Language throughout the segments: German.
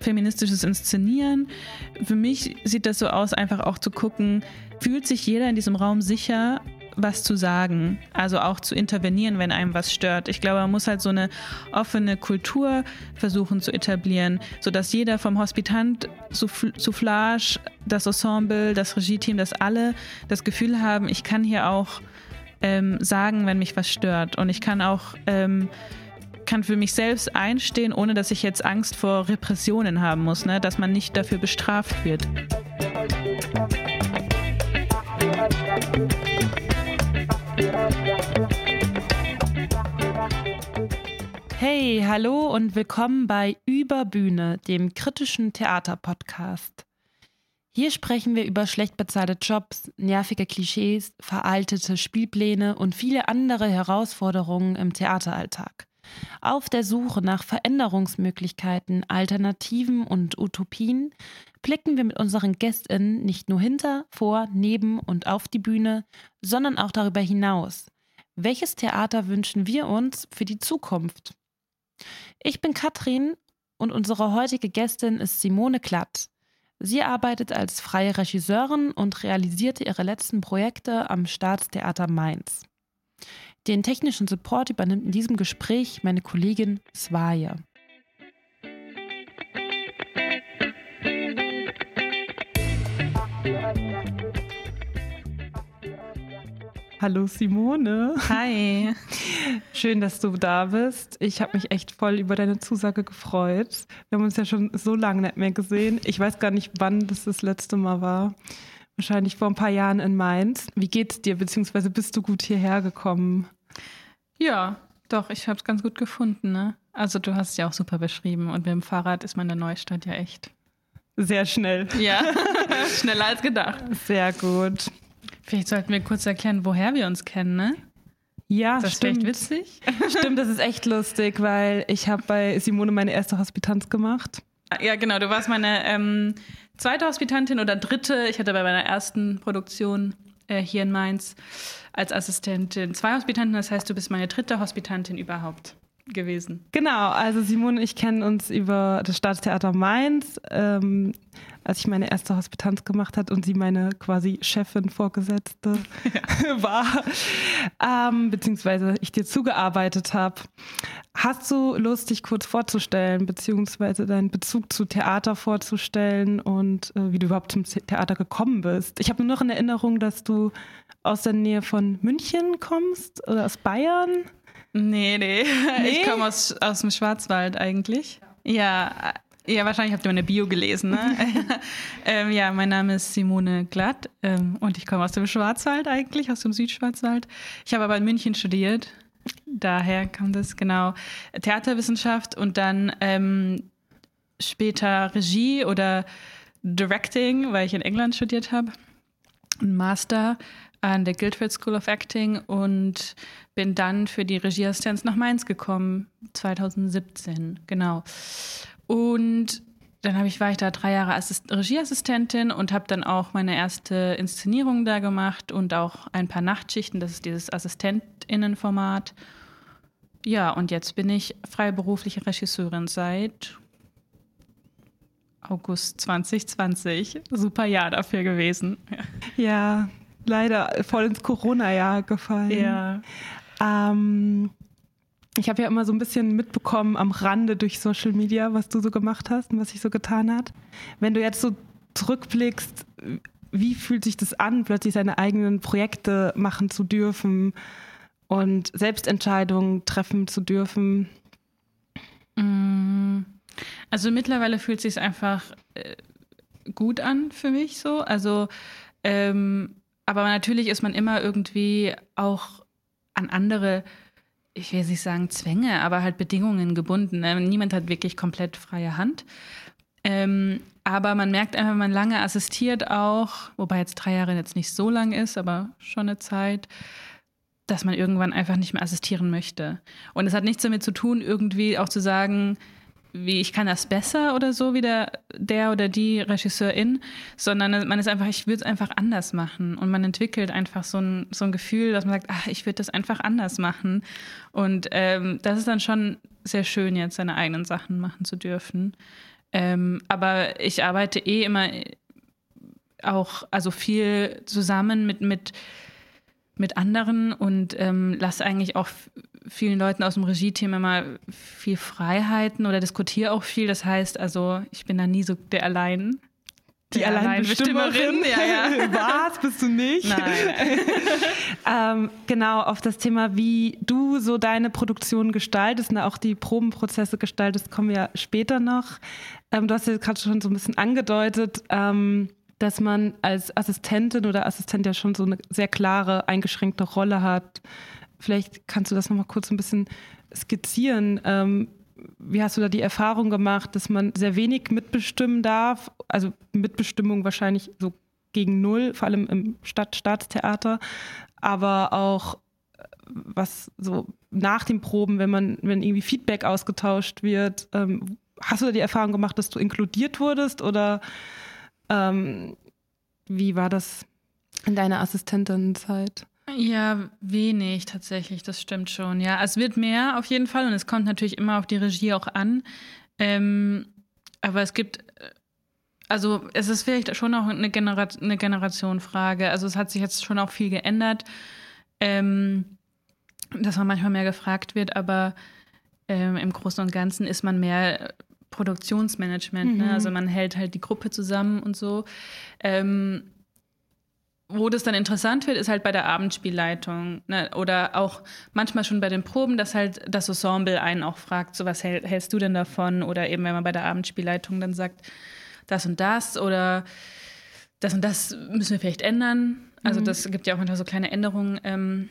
feministisches Inszenieren. Für mich sieht das so aus, einfach auch zu gucken, fühlt sich jeder in diesem Raum sicher, was zu sagen, also auch zu intervenieren, wenn einem was stört. Ich glaube, man muss halt so eine offene Kultur versuchen zu etablieren, sodass jeder vom Hospitant, Soufflage, das Ensemble, das Regie-Team, dass alle das Gefühl haben, ich kann hier auch ähm, sagen, wenn mich was stört. Und ich kann auch ähm, kann für mich selbst einstehen, ohne dass ich jetzt Angst vor Repressionen haben muss, ne? dass man nicht dafür bestraft wird. Hey, hallo und willkommen bei Überbühne, dem kritischen Theaterpodcast. Hier sprechen wir über schlecht bezahlte Jobs, nervige Klischees, veraltete Spielpläne und viele andere Herausforderungen im Theateralltag. Auf der Suche nach Veränderungsmöglichkeiten, Alternativen und Utopien blicken wir mit unseren GästInnen nicht nur hinter, vor, neben und auf die Bühne, sondern auch darüber hinaus. Welches Theater wünschen wir uns für die Zukunft? Ich bin Katrin und unsere heutige Gästin ist Simone Klatt. Sie arbeitet als freie Regisseurin und realisierte ihre letzten Projekte am Staatstheater Mainz. Den technischen Support übernimmt in diesem Gespräch meine Kollegin Swaja. Hallo Simone. Hi. Schön, dass du da bist. Ich habe mich echt voll über deine Zusage gefreut. Wir haben uns ja schon so lange nicht mehr gesehen. Ich weiß gar nicht, wann das das letzte Mal war. Wahrscheinlich vor ein paar Jahren in Mainz. Wie geht's dir, beziehungsweise bist du gut hierher gekommen? Ja, doch, ich habe es ganz gut gefunden. Ne? Also du hast es ja auch super beschrieben und mit dem Fahrrad ist man in der Neustadt ja echt. Sehr schnell. Ja, schneller als gedacht. Sehr gut. Vielleicht sollten wir kurz erklären, woher wir uns kennen, ne? Ja, das stimmt. ist echt witzig. Stimmt, das ist echt lustig, weil ich habe bei Simone meine erste Hospitanz gemacht. Ja, genau. Du warst meine ähm, zweite Hospitantin oder dritte. Ich hatte bei meiner ersten Produktion äh, hier in Mainz als Assistentin zwei Hospitanten. Das heißt, du bist meine dritte Hospitantin überhaupt gewesen. Genau, also Simone und ich kennen uns über das Staatstheater Mainz, ähm, als ich meine erste Hospitanz gemacht hat und sie meine quasi Chefin, Vorgesetzte ja. war, ähm, beziehungsweise ich dir zugearbeitet habe. Hast du Lust, dich kurz vorzustellen, beziehungsweise deinen Bezug zu Theater vorzustellen und äh, wie du überhaupt zum Theater gekommen bist? Ich habe nur noch in Erinnerung, dass du aus der Nähe von München kommst oder aus Bayern. Nee, nee. nee? Ich komme aus, aus dem Schwarzwald eigentlich. Ja, ja, wahrscheinlich habt ihr meine Bio gelesen. Ne? ähm, ja, mein Name ist Simone Glatt ähm, und ich komme aus dem Schwarzwald eigentlich, aus dem Südschwarzwald. Ich habe aber in München studiert. Daher kam das genau Theaterwissenschaft und dann ähm, später Regie oder Directing, weil ich in England studiert habe. Ein Master an der Guildford School of Acting und bin dann für die Regieassistenz nach Mainz gekommen, 2017, genau. Und dann ich, war ich da drei Jahre Assist Regieassistentin und habe dann auch meine erste Inszenierung da gemacht und auch ein paar Nachtschichten. Das ist dieses AssistentInnenformat. Ja, und jetzt bin ich freiberufliche Regisseurin seit August 2020. Super Jahr dafür gewesen. Ja leider voll ins Corona-Jahr gefallen. Ja. Ähm, ich habe ja immer so ein bisschen mitbekommen am Rande durch Social Media, was du so gemacht hast und was sich so getan hat. Wenn du jetzt so zurückblickst, wie fühlt sich das an, plötzlich seine eigenen Projekte machen zu dürfen und Selbstentscheidungen treffen zu dürfen? Mm. Also mittlerweile fühlt es sich einfach äh, gut an für mich so. Also ähm, aber natürlich ist man immer irgendwie auch an andere, ich will nicht sagen Zwänge, aber halt Bedingungen gebunden. Ne? Niemand hat wirklich komplett freie Hand. Ähm, aber man merkt einfach, wenn man lange assistiert auch, wobei jetzt drei Jahre jetzt nicht so lang ist, aber schon eine Zeit, dass man irgendwann einfach nicht mehr assistieren möchte. Und es hat nichts damit zu tun, irgendwie auch zu sagen, wie ich kann das besser oder so wie der, der oder die Regisseurin, sondern man ist einfach, ich würde es einfach anders machen und man entwickelt einfach so ein, so ein Gefühl, dass man sagt, ach, ich würde das einfach anders machen und ähm, das ist dann schon sehr schön, jetzt seine eigenen Sachen machen zu dürfen. Ähm, aber ich arbeite eh immer auch, also viel zusammen mit, mit, mit anderen und ähm, lasse eigentlich auch vielen Leuten aus dem Regie-Team immer viel Freiheiten oder diskutiere auch viel. Das heißt, also ich bin da nie so der Allein. Die Alleinbestimmerin. Ja, ja. Was? Bist du nicht? Nein. ähm, genau, auf das Thema, wie du so deine Produktion gestaltest und auch die Probenprozesse gestaltest, kommen wir später noch. Ähm, du hast ja gerade schon so ein bisschen angedeutet, ähm, dass man als Assistentin oder Assistent ja schon so eine sehr klare, eingeschränkte Rolle hat. Vielleicht kannst du das nochmal kurz ein bisschen skizzieren. Ähm, wie hast du da die Erfahrung gemacht, dass man sehr wenig mitbestimmen darf? Also Mitbestimmung wahrscheinlich so gegen null, vor allem im Stadt Staatstheater, aber auch äh, was so nach den Proben, wenn man, wenn irgendwie Feedback ausgetauscht wird, ähm, hast du da die Erfahrung gemacht, dass du inkludiert wurdest oder ähm, wie war das in deiner Assistentenzeit? Ja, wenig tatsächlich, das stimmt schon. Ja, es wird mehr auf jeden Fall und es kommt natürlich immer auf die Regie auch an. Ähm, aber es gibt, also es ist vielleicht schon auch eine, Genera eine Generationenfrage. Also es hat sich jetzt schon auch viel geändert, ähm, dass man manchmal mehr gefragt wird, aber ähm, im Großen und Ganzen ist man mehr Produktionsmanagement. Ne? Mhm. Ne? Also man hält halt die Gruppe zusammen und so. Ähm, wo das dann interessant wird, ist halt bei der Abendspielleitung ne? oder auch manchmal schon bei den Proben, dass halt das Ensemble einen auch fragt, so was hält, hältst du denn davon? Oder eben wenn man bei der Abendspielleitung dann sagt, das und das oder das und das müssen wir vielleicht ändern. Also mhm. das gibt ja auch manchmal so kleine Änderungen. Ähm,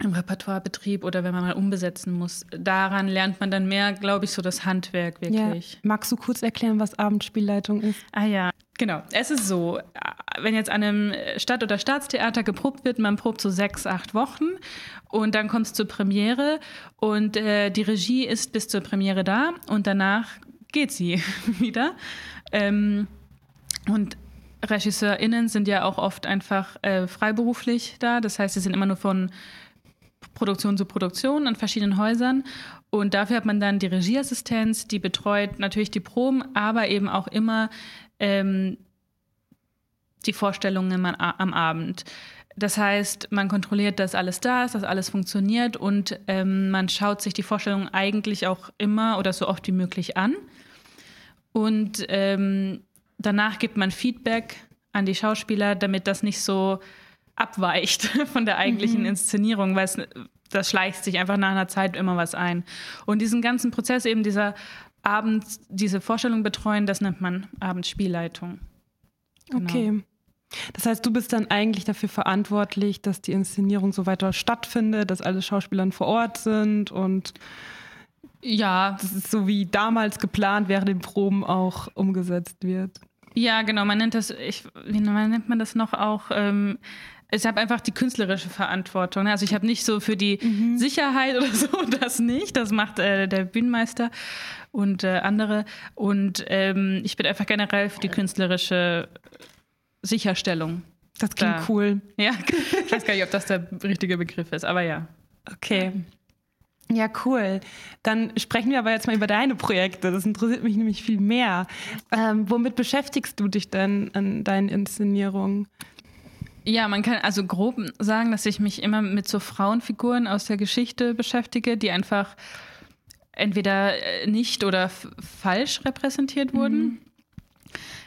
im Repertoirebetrieb oder wenn man mal umbesetzen muss. Daran lernt man dann mehr, glaube ich, so das Handwerk wirklich. Ja. Magst du kurz erklären, was Abendspielleitung ist? Ah ja, genau. Es ist so, wenn jetzt an einem Stadt- oder Staatstheater geprobt wird, man probt so sechs, acht Wochen und dann kommt es zur Premiere und äh, die Regie ist bis zur Premiere da und danach geht sie wieder. Ähm, und RegisseurInnen sind ja auch oft einfach äh, freiberuflich da. Das heißt, sie sind immer nur von Produktion zu Produktion an verschiedenen Häusern. Und dafür hat man dann die Regieassistenz, die betreut natürlich die Proben, aber eben auch immer ähm, die Vorstellungen am Abend. Das heißt, man kontrolliert, dass alles da ist, dass alles funktioniert und ähm, man schaut sich die Vorstellungen eigentlich auch immer oder so oft wie möglich an. Und ähm, danach gibt man Feedback an die Schauspieler, damit das nicht so abweicht von der eigentlichen mhm. Inszenierung, weil es, das schleicht sich einfach nach einer Zeit immer was ein. Und diesen ganzen Prozess eben dieser Abend, diese Vorstellung betreuen, das nennt man Abendspielleitung. Genau. Okay. Das heißt, du bist dann eigentlich dafür verantwortlich, dass die Inszenierung so weiter stattfindet, dass alle Schauspieler vor Ort sind und ja, das ist so wie damals geplant während den Proben auch umgesetzt wird. Ja, genau. Man nennt das, ich, wie nennt man das noch auch? Ähm, ich habe einfach die künstlerische Verantwortung. Also ich habe nicht so für die mhm. Sicherheit oder so, das nicht. Das macht äh, der Bühnenmeister und äh, andere. Und ähm, ich bin einfach generell für die künstlerische Sicherstellung. Das klingt da. cool. Ja, ich weiß gar nicht, ob das der richtige Begriff ist, aber ja. Okay. Ja, cool. Dann sprechen wir aber jetzt mal über deine Projekte. Das interessiert mich nämlich viel mehr. Ähm, womit beschäftigst du dich denn an deinen Inszenierungen? Ja, man kann also grob sagen, dass ich mich immer mit so Frauenfiguren aus der Geschichte beschäftige, die einfach entweder äh, nicht oder falsch repräsentiert wurden. Mhm.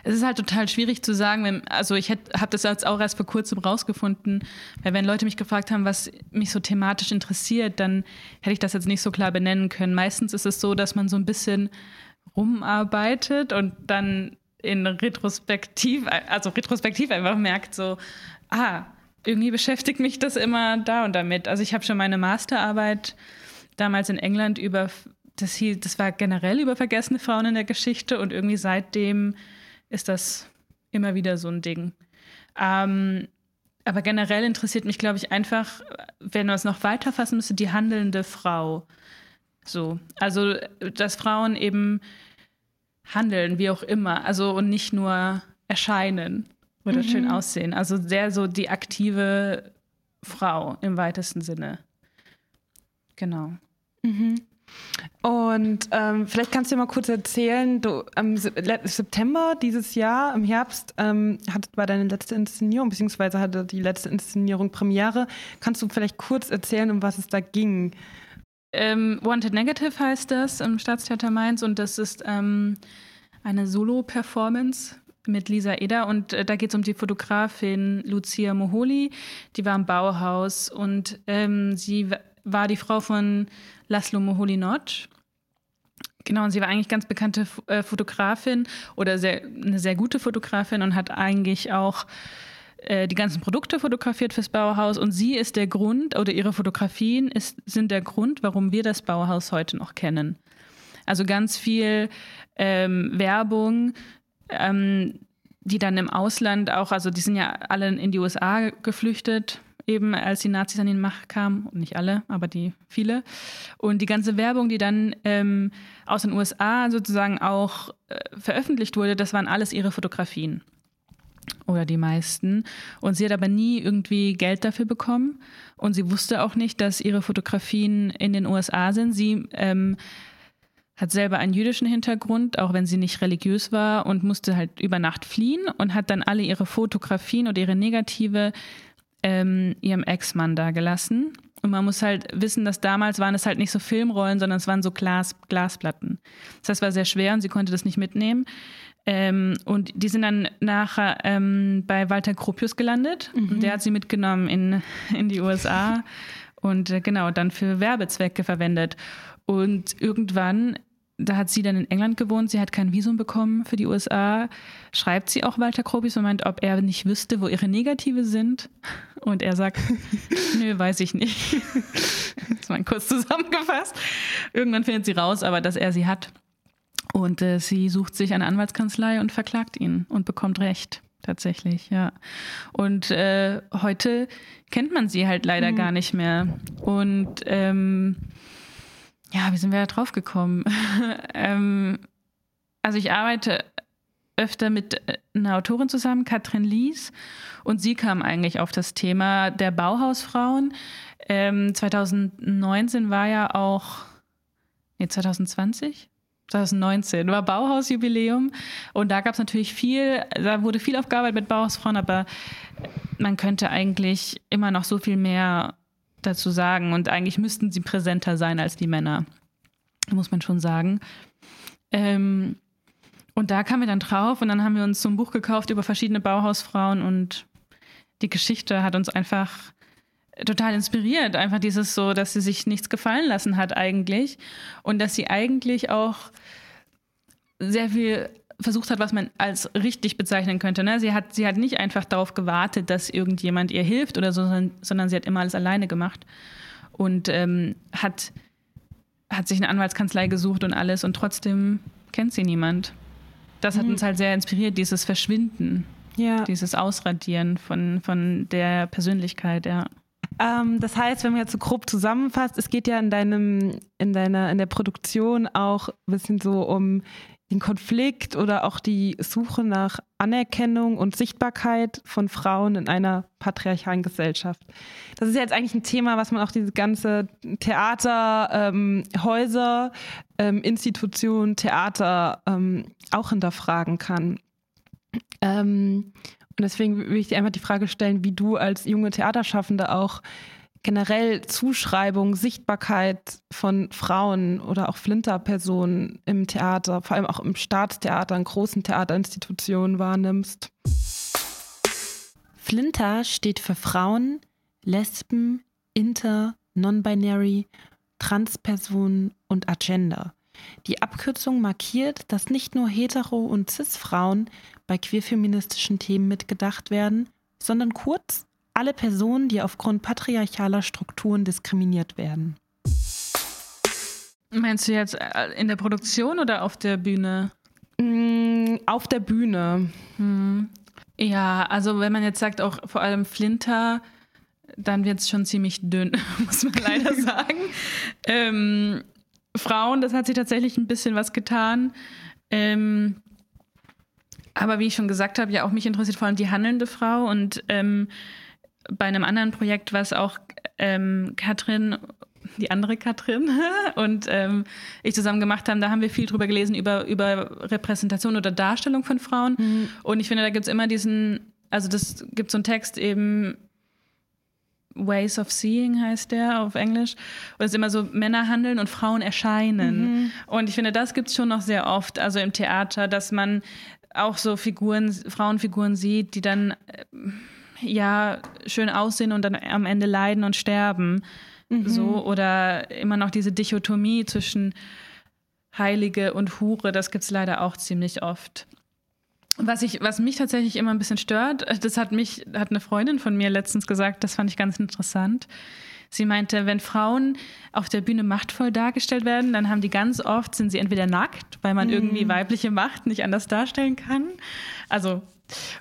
Es ist halt total schwierig zu sagen, wenn, also ich habe das jetzt auch erst vor kurzem rausgefunden, weil wenn Leute mich gefragt haben, was mich so thematisch interessiert, dann hätte ich das jetzt nicht so klar benennen können. Meistens ist es so, dass man so ein bisschen rumarbeitet und dann in Retrospektiv, also retrospektiv einfach merkt, so, ah, irgendwie beschäftigt mich das immer da und damit. Also ich habe schon meine Masterarbeit damals in England über, das, hieß, das war generell über vergessene Frauen in der Geschichte und irgendwie seitdem ist das immer wieder so ein Ding. Ähm, aber generell interessiert mich, glaube ich, einfach, wenn man es noch weiter fassen müsste, die handelnde Frau. So. Also, dass Frauen eben handeln, wie auch immer. Also und nicht nur erscheinen oder mhm. schön aussehen. Also sehr so die aktive Frau im weitesten Sinne. Genau. Mhm. Und ähm, vielleicht kannst du dir mal kurz erzählen, du am September dieses Jahr, im Herbst, ähm, hattet war deine letzte Inszenierung, beziehungsweise hatte die letzte Inszenierung Premiere. Kannst du vielleicht kurz erzählen, um was es da ging? Ähm, Wanted Negative heißt das im Staatstheater Mainz und das ist ähm, eine Solo-Performance mit Lisa Eder und äh, da geht es um die Fotografin Lucia Moholi, die war im Bauhaus und ähm, sie war die Frau von Laszlo Moholy-Nagy. Genau, und sie war eigentlich ganz bekannte äh, Fotografin oder sehr, eine sehr gute Fotografin und hat eigentlich auch äh, die ganzen Produkte fotografiert fürs Bauhaus. Und sie ist der Grund, oder ihre Fotografien ist, sind der Grund, warum wir das Bauhaus heute noch kennen. Also ganz viel ähm, Werbung, ähm, die dann im Ausland auch, also die sind ja alle in die USA geflüchtet, eben als die Nazis an die Macht kamen, nicht alle, aber die viele. Und die ganze Werbung, die dann ähm, aus den USA sozusagen auch äh, veröffentlicht wurde, das waren alles ihre Fotografien. Oder die meisten. Und sie hat aber nie irgendwie Geld dafür bekommen. Und sie wusste auch nicht, dass ihre Fotografien in den USA sind. Sie ähm, hat selber einen jüdischen Hintergrund, auch wenn sie nicht religiös war und musste halt über Nacht fliehen und hat dann alle ihre Fotografien oder ihre Negative ähm, ihrem Ex-Mann da gelassen. Und man muss halt wissen, dass damals waren es halt nicht so Filmrollen, sondern es waren so Glas, Glasplatten. Das heißt, war sehr schwer und sie konnte das nicht mitnehmen. Ähm, und die sind dann nachher ähm, bei Walter Gropius gelandet. Mhm. Und der hat sie mitgenommen in, in die USA und äh, genau dann für Werbezwecke verwendet. Und irgendwann da hat sie dann in England gewohnt, sie hat kein Visum bekommen für die USA. Schreibt sie auch Walter Krobis und meint, ob er nicht wüsste, wo ihre Negative sind. Und er sagt, nö, weiß ich nicht. das ist mal kurz zusammengefasst. Irgendwann findet sie raus, aber dass er sie hat. Und äh, sie sucht sich eine Anwaltskanzlei und verklagt ihn und bekommt Recht. Tatsächlich, ja. Und äh, heute kennt man sie halt leider mhm. gar nicht mehr. Und ähm, ja, wie sind wir da drauf gekommen? ähm, also ich arbeite öfter mit äh, einer Autorin zusammen, Katrin Lies, und sie kam eigentlich auf das Thema der Bauhausfrauen. Ähm, 2019 war ja auch, nee, 2020? 2019 war Bauhausjubiläum und da gab es natürlich viel, da wurde viel aufgearbeitet mit Bauhausfrauen, aber man könnte eigentlich immer noch so viel mehr dazu sagen. Und eigentlich müssten sie präsenter sein als die Männer, muss man schon sagen. Ähm, und da kamen wir dann drauf und dann haben wir uns so ein Buch gekauft über verschiedene Bauhausfrauen und die Geschichte hat uns einfach total inspiriert. Einfach dieses so, dass sie sich nichts gefallen lassen hat eigentlich und dass sie eigentlich auch sehr viel versucht hat, was man als richtig bezeichnen könnte. Ne? Sie, hat, sie hat nicht einfach darauf gewartet, dass irgendjemand ihr hilft oder so, sondern, sondern sie hat immer alles alleine gemacht und ähm, hat, hat sich eine Anwaltskanzlei gesucht und alles und trotzdem kennt sie niemand. Das hat mhm. uns halt sehr inspiriert, dieses Verschwinden, ja. dieses Ausradieren von, von der Persönlichkeit, ja. Ähm, das heißt, wenn man jetzt so grob zusammenfasst, es geht ja in deinem, in deiner, in der Produktion auch ein bisschen so um den Konflikt oder auch die Suche nach Anerkennung und Sichtbarkeit von Frauen in einer patriarchalen Gesellschaft. Das ist ja jetzt eigentlich ein Thema, was man auch diese ganze Theater, ähm, Häuser, ähm, Institutionen, Theater ähm, auch hinterfragen kann. Ähm, und deswegen will ich dir einfach die Frage stellen, wie du als junge Theaterschaffende auch generell Zuschreibung, Sichtbarkeit von Frauen oder auch Flinterpersonen im Theater, vor allem auch im Staatstheater, in großen Theaterinstitutionen wahrnimmst? Flinter steht für Frauen, Lesben, Inter, Non-Binary, Transpersonen und Agenda. Die Abkürzung markiert, dass nicht nur hetero- und cis-Frauen bei queerfeministischen Themen mitgedacht werden, sondern kurz alle Personen, die aufgrund patriarchaler Strukturen diskriminiert werden. Meinst du jetzt äh, in der Produktion oder auf der Bühne? Mm, auf der Bühne. Hm. Ja, also wenn man jetzt sagt, auch vor allem Flinter, dann wird es schon ziemlich dünn, muss man leider sagen. ähm, Frauen, das hat sich tatsächlich ein bisschen was getan. Ähm, aber wie ich schon gesagt habe, ja, auch mich interessiert vor allem die handelnde Frau und ähm, bei einem anderen Projekt, was auch ähm, Katrin die andere Katrin und ähm, ich zusammen gemacht haben, da haben wir viel drüber gelesen, über, über Repräsentation oder Darstellung von Frauen. Mhm. Und ich finde, da gibt es immer diesen, also das gibt so einen Text eben, Ways of Seeing heißt der auf Englisch. Und es ist immer so, Männer handeln und Frauen erscheinen. Mhm. Und ich finde, das gibt es schon noch sehr oft, also im Theater, dass man auch so Figuren, Frauenfiguren sieht, die dann äh, ja schön aussehen und dann am Ende leiden und sterben. Mhm. So, oder immer noch diese Dichotomie zwischen Heilige und Hure, das gibt es leider auch ziemlich oft. Was, ich, was mich tatsächlich immer ein bisschen stört, das hat mich, hat eine Freundin von mir letztens gesagt, das fand ich ganz interessant. Sie meinte, wenn Frauen auf der Bühne machtvoll dargestellt werden, dann haben die ganz oft, sind sie entweder nackt, weil man mhm. irgendwie weibliche Macht nicht anders darstellen kann. Also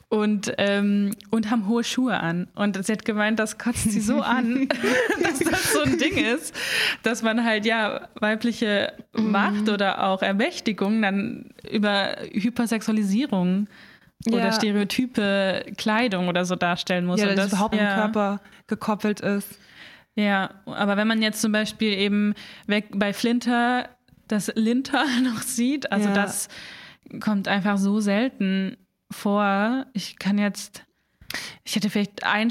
und, ähm, und haben hohe Schuhe an. Und sie hat gemeint, das kotzt sie so an, dass das so ein Ding ist, dass man halt ja weibliche Macht mhm. oder auch Ermächtigung dann über Hypersexualisierung ja. oder stereotype Kleidung oder so darstellen muss. Ja, dass das überhaupt ja. im Körper gekoppelt ist. Ja, aber wenn man jetzt zum Beispiel eben weg bei Flinter das Linter noch sieht, also ja. das kommt einfach so selten vor. Ich kann jetzt, ich hätte vielleicht ein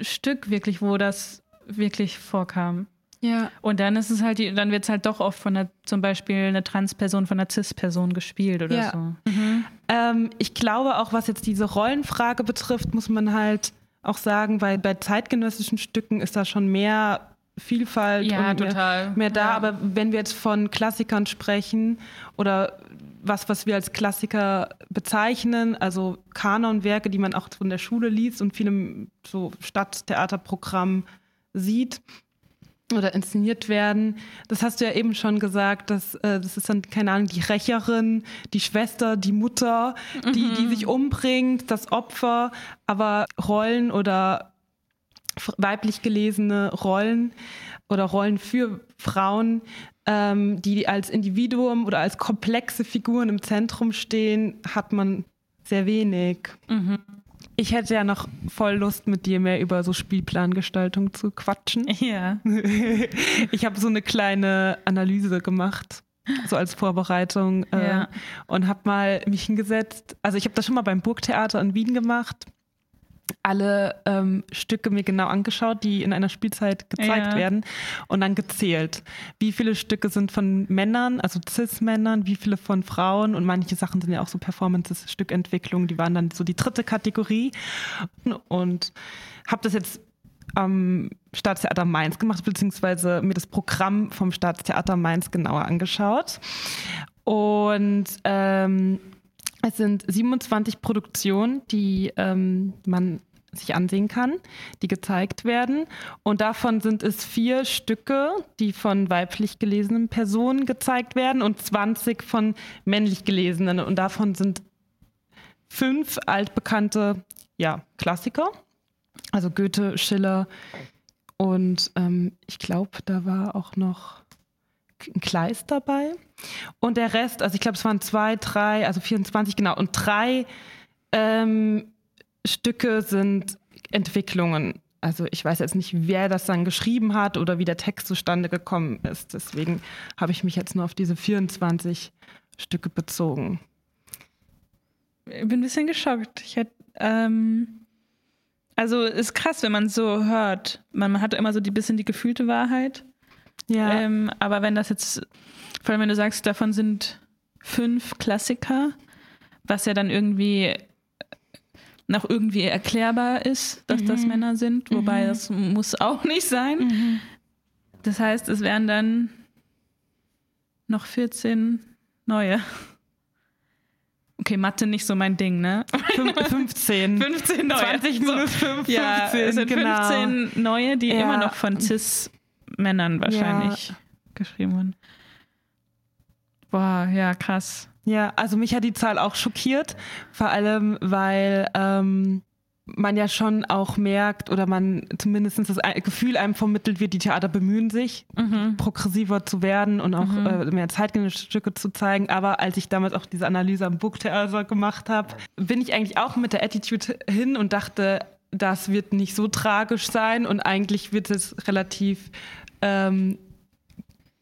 Stück wirklich, wo das wirklich vorkam. Ja. Und dann ist es halt, dann wird es halt doch oft von der, zum Beispiel eine Transperson von einer Cis-Person gespielt oder ja. so. Mhm. Ähm, ich glaube auch, was jetzt diese Rollenfrage betrifft, muss man halt auch sagen, weil bei zeitgenössischen Stücken ist da schon mehr Vielfalt ja, und mehr, mehr, da. Ja. Aber wenn wir jetzt von Klassikern sprechen oder was, was wir als Klassiker bezeichnen, also Kanonwerke, die man auch von der Schule liest und vielem so Stadttheaterprogramm sieht oder inszeniert werden. Das hast du ja eben schon gesagt, dass äh, das ist dann, keine Ahnung, die Rächerin, die Schwester, die Mutter, die, mhm. die sich umbringt, das Opfer, aber Rollen oder weiblich gelesene Rollen oder Rollen für Frauen ähm, die als Individuum oder als komplexe Figuren im Zentrum stehen, hat man sehr wenig. Mhm. Ich hätte ja noch voll Lust, mit dir mehr über so Spielplangestaltung zu quatschen. Ja. Ich habe so eine kleine Analyse gemacht, so als Vorbereitung äh, ja. und habe mal mich hingesetzt. Also ich habe das schon mal beim Burgtheater in Wien gemacht alle ähm, Stücke mir genau angeschaut, die in einer Spielzeit gezeigt ja. werden und dann gezählt. Wie viele Stücke sind von Männern, also Cis-Männern, wie viele von Frauen und manche Sachen sind ja auch so Performance-Stückentwicklung, die waren dann so die dritte Kategorie und habe das jetzt am Staatstheater Mainz gemacht, beziehungsweise mir das Programm vom Staatstheater Mainz genauer angeschaut. Und ähm, es sind 27 Produktionen, die ähm, man sich ansehen kann, die gezeigt werden. Und davon sind es vier Stücke, die von weiblich gelesenen Personen gezeigt werden und 20 von männlich gelesenen. Und davon sind fünf altbekannte ja, Klassiker. Also Goethe, Schiller und ähm, ich glaube, da war auch noch Kleist dabei. Und der Rest, also ich glaube, es waren zwei, drei, also 24, genau. Und drei ähm, Stücke sind Entwicklungen. Also ich weiß jetzt nicht, wer das dann geschrieben hat oder wie der Text zustande gekommen ist. Deswegen habe ich mich jetzt nur auf diese 24 Stücke bezogen. Ich bin ein bisschen geschockt. Ich hätte, ähm, also ist krass, wenn man so hört. Man hat immer so ein bisschen die gefühlte Wahrheit. Ja. Ähm, aber wenn das jetzt, vor allem wenn du sagst, davon sind fünf Klassiker, was ja dann irgendwie noch irgendwie erklärbar ist, dass mhm. das Männer sind, wobei mhm. das muss auch nicht sein. Mhm. Das heißt, es wären dann noch 14 neue. Okay, Mathe nicht so mein Ding, ne? 15. 15 neue. 20 minus 5, ja, 15, es sind genau. 15 neue, die ja. immer noch von CIS Männern wahrscheinlich ja. geschrieben wurden. Boah, ja, krass. Ja, also mich hat die Zahl auch schockiert, vor allem weil ähm, man ja schon auch merkt oder man zumindest das Gefühl einem vermittelt wird, die Theater bemühen sich, mhm. progressiver zu werden und auch mhm. äh, mehr zeitgenössische Stücke zu zeigen. Aber als ich damals auch diese Analyse am Booktheater gemacht habe, bin ich eigentlich auch mit der Attitude hin und dachte, das wird nicht so tragisch sein und eigentlich wird es relativ ähm,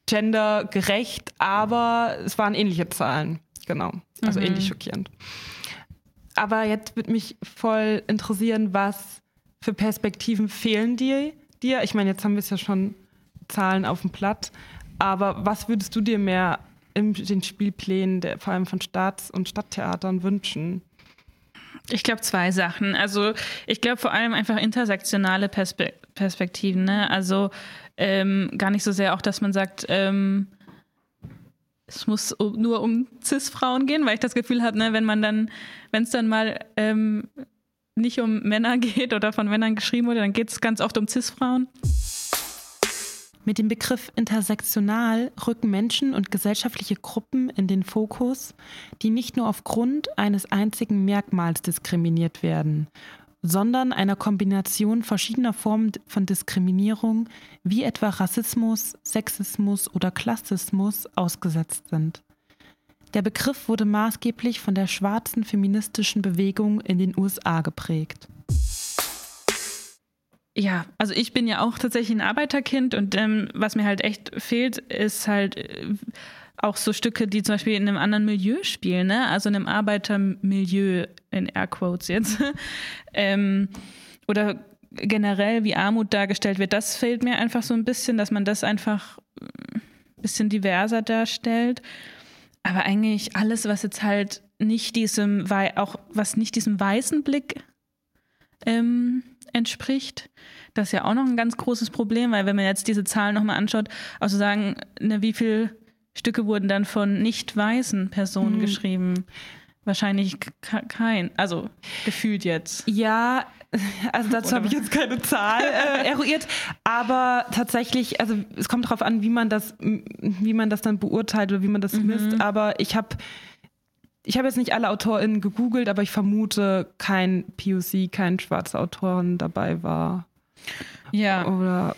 gendergerecht, aber es waren ähnliche Zahlen. Genau. Also mhm. ähnlich schockierend. Aber jetzt würde mich voll interessieren, was für Perspektiven fehlen dir? dir? Ich meine, jetzt haben wir es ja schon Zahlen auf dem Blatt, aber was würdest du dir mehr in den Spielplänen, der, vor allem von Staats- und Stadttheatern, wünschen? Ich glaube zwei Sachen. Also ich glaube vor allem einfach intersektionale Perspe Perspektiven. Ne? Also ähm, gar nicht so sehr auch, dass man sagt, ähm, es muss nur um Cis-Frauen gehen, weil ich das Gefühl habe, ne, wenn man dann, wenn es dann mal ähm, nicht um Männer geht oder von Männern geschrieben wurde, dann geht es ganz oft um Cis-Frauen. Mit dem Begriff intersektional rücken Menschen und gesellschaftliche Gruppen in den Fokus, die nicht nur aufgrund eines einzigen Merkmals diskriminiert werden, sondern einer Kombination verschiedener Formen von Diskriminierung, wie etwa Rassismus, Sexismus oder Klassismus, ausgesetzt sind. Der Begriff wurde maßgeblich von der schwarzen feministischen Bewegung in den USA geprägt. Ja, also ich bin ja auch tatsächlich ein Arbeiterkind und ähm, was mir halt echt fehlt, ist halt äh, auch so Stücke, die zum Beispiel in einem anderen Milieu spielen, ne? also in einem Arbeitermilieu, in Airquotes jetzt. ähm, oder generell, wie Armut dargestellt wird, das fehlt mir einfach so ein bisschen, dass man das einfach ein bisschen diverser darstellt. Aber eigentlich alles, was jetzt halt nicht diesem, auch was nicht diesem weißen Blick ähm, entspricht. Das ist ja auch noch ein ganz großes Problem, weil wenn man jetzt diese Zahlen nochmal anschaut, also sagen, ne, wie viele Stücke wurden dann von nicht weißen Personen mhm. geschrieben? Wahrscheinlich kein, also gefühlt jetzt. Ja, also dazu habe ich jetzt keine Zahl äh, eruiert, aber tatsächlich, also es kommt darauf an, wie man das, wie man das dann beurteilt oder wie man das mhm. misst. Aber ich habe ich habe jetzt nicht alle AutorInnen gegoogelt, aber ich vermute, kein POC, kein schwarzer Autorin dabei war. Ja. Oder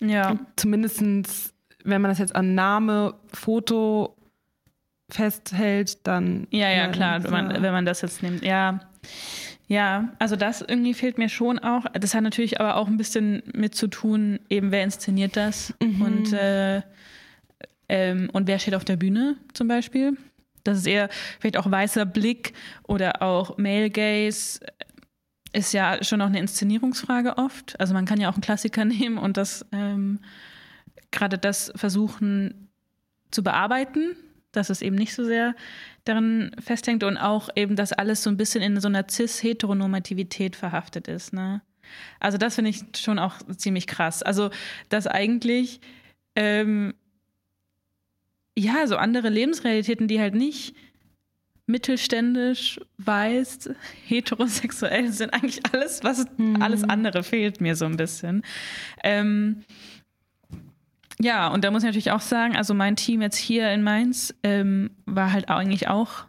ja. zumindestens, wenn man das jetzt an Name, Foto festhält, dann. Ja, ja, klar, wenn man, wenn man das jetzt nimmt. Ja. Ja, also das irgendwie fehlt mir schon auch. Das hat natürlich aber auch ein bisschen mit zu tun, eben wer inszeniert das mhm. und, äh, ähm, und wer steht auf der Bühne zum Beispiel. Das ist eher vielleicht auch weißer Blick oder auch Male Gaze ist ja schon noch eine Inszenierungsfrage oft. Also man kann ja auch einen Klassiker nehmen und das ähm, gerade das versuchen zu bearbeiten, dass es eben nicht so sehr daran festhängt und auch eben, dass alles so ein bisschen in so einer cis-Heteronormativität verhaftet ist. Ne? Also das finde ich schon auch ziemlich krass. Also dass eigentlich ähm, ja, so andere Lebensrealitäten, die halt nicht mittelständisch, weiß, heterosexuell sind eigentlich alles, was mhm. alles andere fehlt mir so ein bisschen. Ähm, ja, und da muss ich natürlich auch sagen, also mein Team jetzt hier in Mainz ähm, war halt eigentlich auch,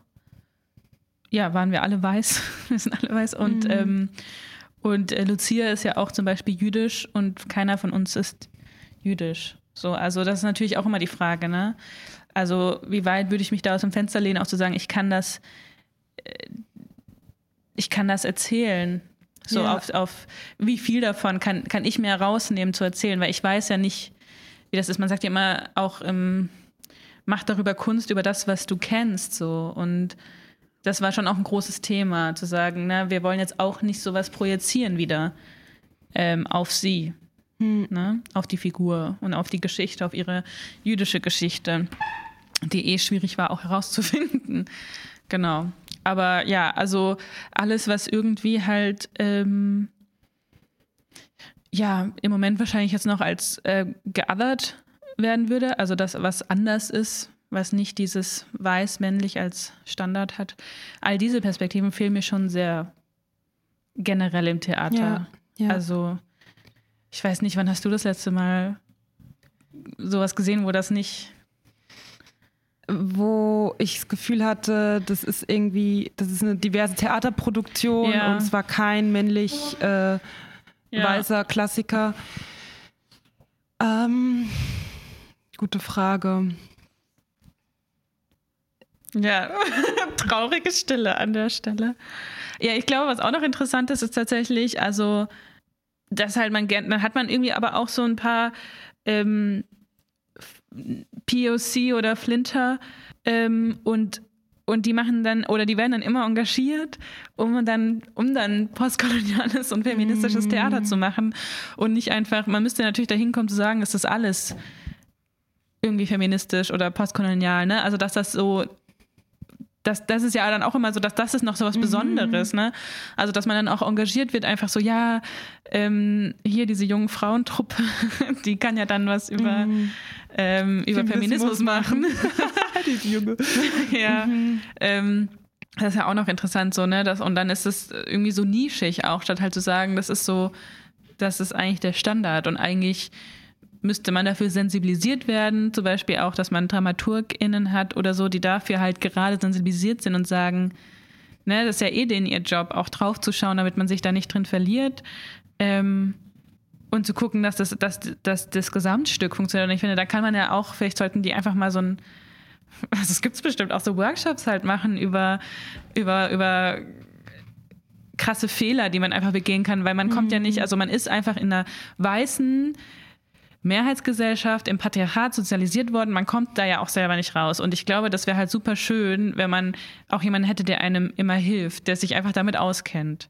ja, waren wir alle weiß, wir sind alle weiß und mhm. ähm, und äh, Lucia ist ja auch zum Beispiel jüdisch und keiner von uns ist jüdisch. So, also das ist natürlich auch immer die Frage, ne? Also wie weit würde ich mich da aus dem Fenster lehnen, auch zu sagen, ich kann das, äh, ich kann das erzählen. So ja. auf, auf wie viel davon kann, kann ich mir rausnehmen zu erzählen, weil ich weiß ja nicht, wie das ist. Man sagt ja immer auch, ähm, mach darüber Kunst, über das, was du kennst. So. Und das war schon auch ein großes Thema, zu sagen, na, wir wollen jetzt auch nicht sowas projizieren wieder ähm, auf sie hm. ne? auf die Figur und auf die Geschichte, auf ihre jüdische Geschichte, die eh schwierig war auch herauszufinden. Genau. Aber ja, also alles, was irgendwie halt ähm, ja im Moment wahrscheinlich jetzt noch als äh, geothert werden würde, also das, was anders ist, was nicht dieses weiß-männlich als Standard hat. All diese Perspektiven fehlen mir schon sehr generell im Theater. Ja, ja. Also ich weiß nicht, wann hast du das letzte Mal sowas gesehen, wo das nicht. Wo ich das Gefühl hatte, das ist irgendwie, das ist eine diverse Theaterproduktion ja. und es war kein männlich äh, ja. weißer Klassiker. Ähm, gute Frage. Ja, traurige Stille an der Stelle. Ja, ich glaube, was auch noch interessant ist, ist tatsächlich, also dass halt man dann hat man irgendwie aber auch so ein paar ähm, POC oder Flinter ähm, und und die machen dann, oder die werden dann immer engagiert, um dann, um dann postkoloniales und feministisches mm. Theater zu machen. Und nicht einfach, man müsste natürlich dahin kommen zu sagen, ist das alles irgendwie feministisch oder postkolonial, ne? Also dass das so das, das ist ja dann auch immer so, dass das ist noch so was mhm. Besonderes, mhm. ne? Also, dass man dann auch engagiert wird, einfach so, ja, ähm, hier diese jungen Frauentruppe, die kann ja dann was über, mhm. ähm, über Feminismus machen. die junge. ja. Mhm. Ähm, das ist ja auch noch interessant so, ne? Das, und dann ist es irgendwie so nischig auch, statt halt zu sagen, das ist so, das ist eigentlich der Standard und eigentlich müsste man dafür sensibilisiert werden, zum Beispiel auch, dass man DramaturgInnen hat oder so, die dafür halt gerade sensibilisiert sind und sagen, ne, das ist ja eh den ihr Job, auch drauf zu schauen, damit man sich da nicht drin verliert. Ähm, und zu gucken, dass das, dass, dass das Gesamtstück funktioniert. Und ich finde, da kann man ja auch, vielleicht sollten die einfach mal so ein, also es gibt bestimmt auch so Workshops halt machen über, über, über krasse Fehler, die man einfach begehen kann, weil man kommt ja nicht, mhm. also man ist einfach in einer weißen, Mehrheitsgesellschaft, im Patriarchat sozialisiert worden. Man kommt da ja auch selber nicht raus. Und ich glaube, das wäre halt super schön, wenn man auch jemanden hätte, der einem immer hilft, der sich einfach damit auskennt.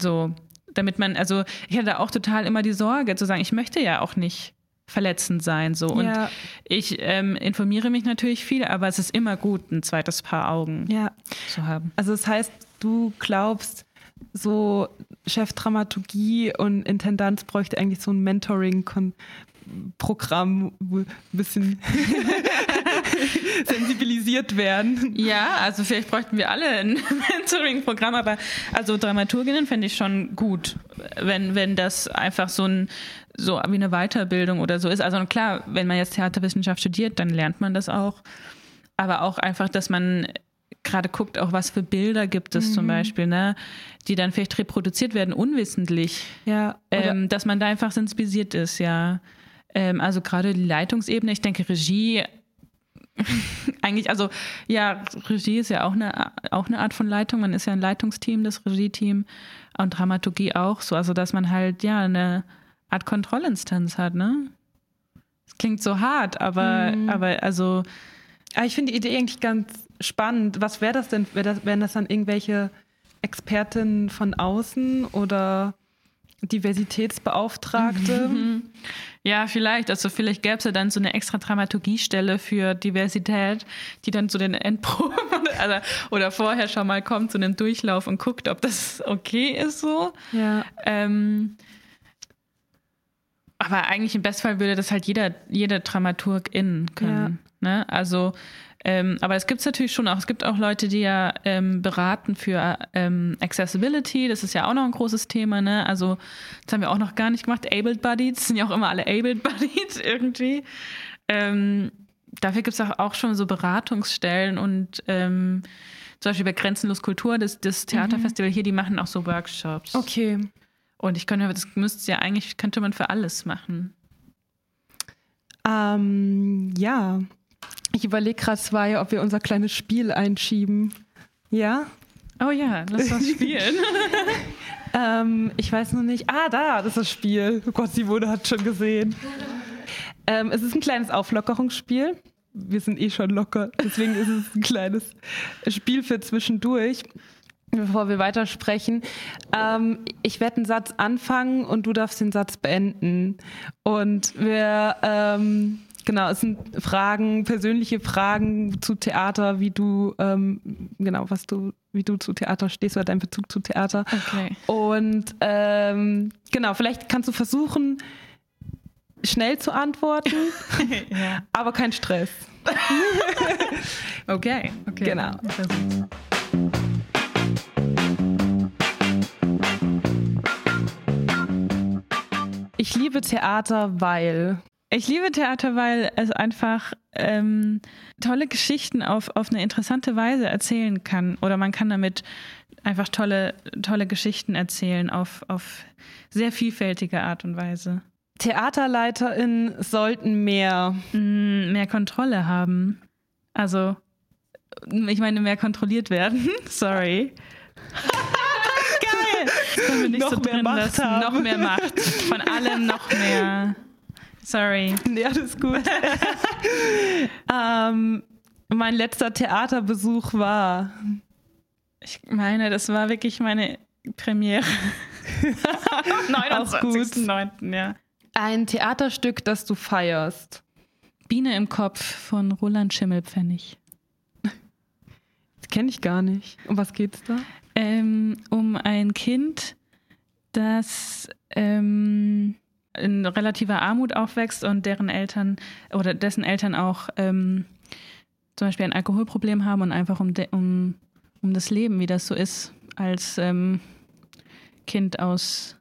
So, damit man, also ich hatte auch total immer die Sorge zu sagen, ich möchte ja auch nicht verletzend sein. So. Und ja. ich ähm, informiere mich natürlich viel, aber es ist immer gut, ein zweites Paar Augen ja. zu haben. Also das heißt, du glaubst, so Chefdramaturgie und Intendanz bräuchte eigentlich so ein Mentoring-Programm, wo ein bisschen sensibilisiert werden. Ja, also vielleicht bräuchten wir alle ein Mentoring-Programm, aber also Dramaturginnen fände ich schon gut, wenn, wenn das einfach so ein so wie eine Weiterbildung oder so ist. Also klar, wenn man jetzt Theaterwissenschaft studiert, dann lernt man das auch. Aber auch einfach, dass man gerade guckt, auch was für Bilder gibt es mhm. zum Beispiel, ne, die dann vielleicht reproduziert werden, unwissentlich. Ja. Ähm, dass man da einfach sensibilisiert ist, ja. Ähm, also gerade die Leitungsebene, ich denke, Regie eigentlich, also ja, Regie ist ja auch eine, auch eine Art von Leitung. Man ist ja ein Leitungsteam, das Regie-Team und Dramaturgie auch so. Also, dass man halt ja eine Art Kontrollinstanz hat, ne? Das klingt so hart, aber, mhm. aber also. Aber ich finde die Idee eigentlich ganz spannend. Was wäre das denn? Wär das, wären das dann irgendwelche Expertinnen von außen oder Diversitätsbeauftragte? Ja, vielleicht. Also vielleicht gäbe es ja dann so eine extra Dramaturgiestelle für Diversität, die dann zu den Endproben also, oder vorher schon mal kommt zu einem Durchlauf und guckt, ob das okay ist so. Ja. Ähm, aber eigentlich im Bestfall würde das halt jeder, jede Dramaturgin können. Ja. Ne? Also ähm, aber es gibt es natürlich schon auch. Es gibt auch Leute, die ja ähm, beraten für ähm, Accessibility. Das ist ja auch noch ein großes Thema. Ne? Also das haben wir auch noch gar nicht gemacht. Abled Buddies sind ja auch immer alle Abled Buddies irgendwie. Ähm, dafür gibt es auch, auch schon so Beratungsstellen und ähm, zum Beispiel bei Grenzenlos Kultur, das, das Theaterfestival mhm. hier, die machen auch so Workshops. Okay. Und ich könnte, das müsste ja eigentlich, könnte man für alles machen. Ähm, ja, ich überlege gerade zwei, ob wir unser kleines Spiel einschieben. Ja? Oh ja, lass was spielen. ähm, ich weiß noch nicht. Ah, da, das ist das Spiel. Oh Gott, Simone hat schon gesehen. Ähm, es ist ein kleines Auflockerungsspiel. Wir sind eh schon locker, deswegen ist es ein kleines Spiel für zwischendurch. Bevor wir weitersprechen, ähm, ich werde einen Satz anfangen und du darfst den Satz beenden. Und wir ähm, Genau, es sind Fragen, persönliche Fragen zu Theater, wie du, ähm, genau, was du, wie du zu Theater stehst oder dein Bezug zu Theater. Okay. Und ähm, genau, vielleicht kannst du versuchen, schnell zu antworten, ja. aber kein Stress. okay, okay. Genau. Ich liebe Theater, weil ich liebe Theater, weil es einfach ähm, tolle Geschichten auf, auf eine interessante Weise erzählen kann. Oder man kann damit einfach tolle, tolle Geschichten erzählen auf, auf sehr vielfältige Art und Weise. TheaterleiterInnen sollten mehr, mm, mehr Kontrolle haben. Also, ich meine, mehr kontrolliert werden. Sorry. Geil! Noch so mehr Macht lassen. Haben. Noch mehr Macht. Von allem noch mehr. Sorry. Nee, alles gut. ähm, mein letzter Theaterbesuch war. Ich meine, das war wirklich meine Premiere. 29.09. ja. Ein Theaterstück, das du feierst. Biene im Kopf von Roland Schimmelpfennig. Das kenne ich gar nicht. Um was geht's da? Ähm, um ein Kind, das ähm, in relativer Armut aufwächst und deren Eltern oder dessen Eltern auch ähm, zum Beispiel ein Alkoholproblem haben und einfach um, um, um das Leben, wie das so ist, als ähm, Kind aus,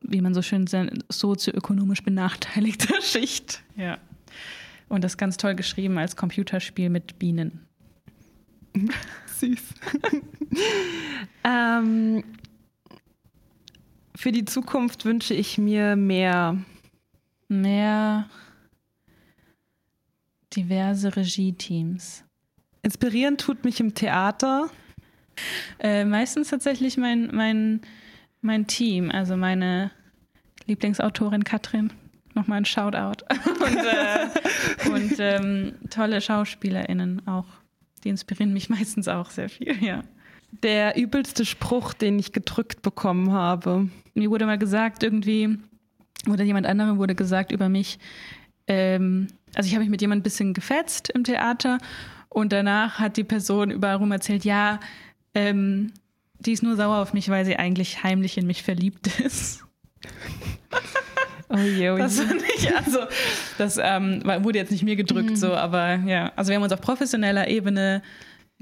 wie man so schön sagt, sozioökonomisch benachteiligter Schicht. Ja. Und das ganz toll geschrieben als Computerspiel mit Bienen. Süß. ähm, für die Zukunft wünsche ich mir mehr. Mehr diverse Regie-Teams. Inspirieren tut mich im Theater. Äh, meistens tatsächlich mein, mein, mein Team, also meine Lieblingsautorin Katrin nochmal ein Shoutout. und, äh, und ähm, tolle SchauspielerInnen auch. Die inspirieren mich meistens auch sehr viel, ja. Der übelste Spruch, den ich gedrückt bekommen habe. Mir wurde mal gesagt, irgendwie, oder jemand anderem wurde gesagt über mich, ähm, also ich habe mich mit jemandem ein bisschen gefetzt im Theater und danach hat die Person überall rum erzählt, ja, ähm, die ist nur sauer auf mich, weil sie eigentlich heimlich in mich verliebt ist. Oh je, oh je. Das ich, also, das ähm, wurde jetzt nicht mir gedrückt, mhm. so, aber ja. Also wir haben uns auf professioneller Ebene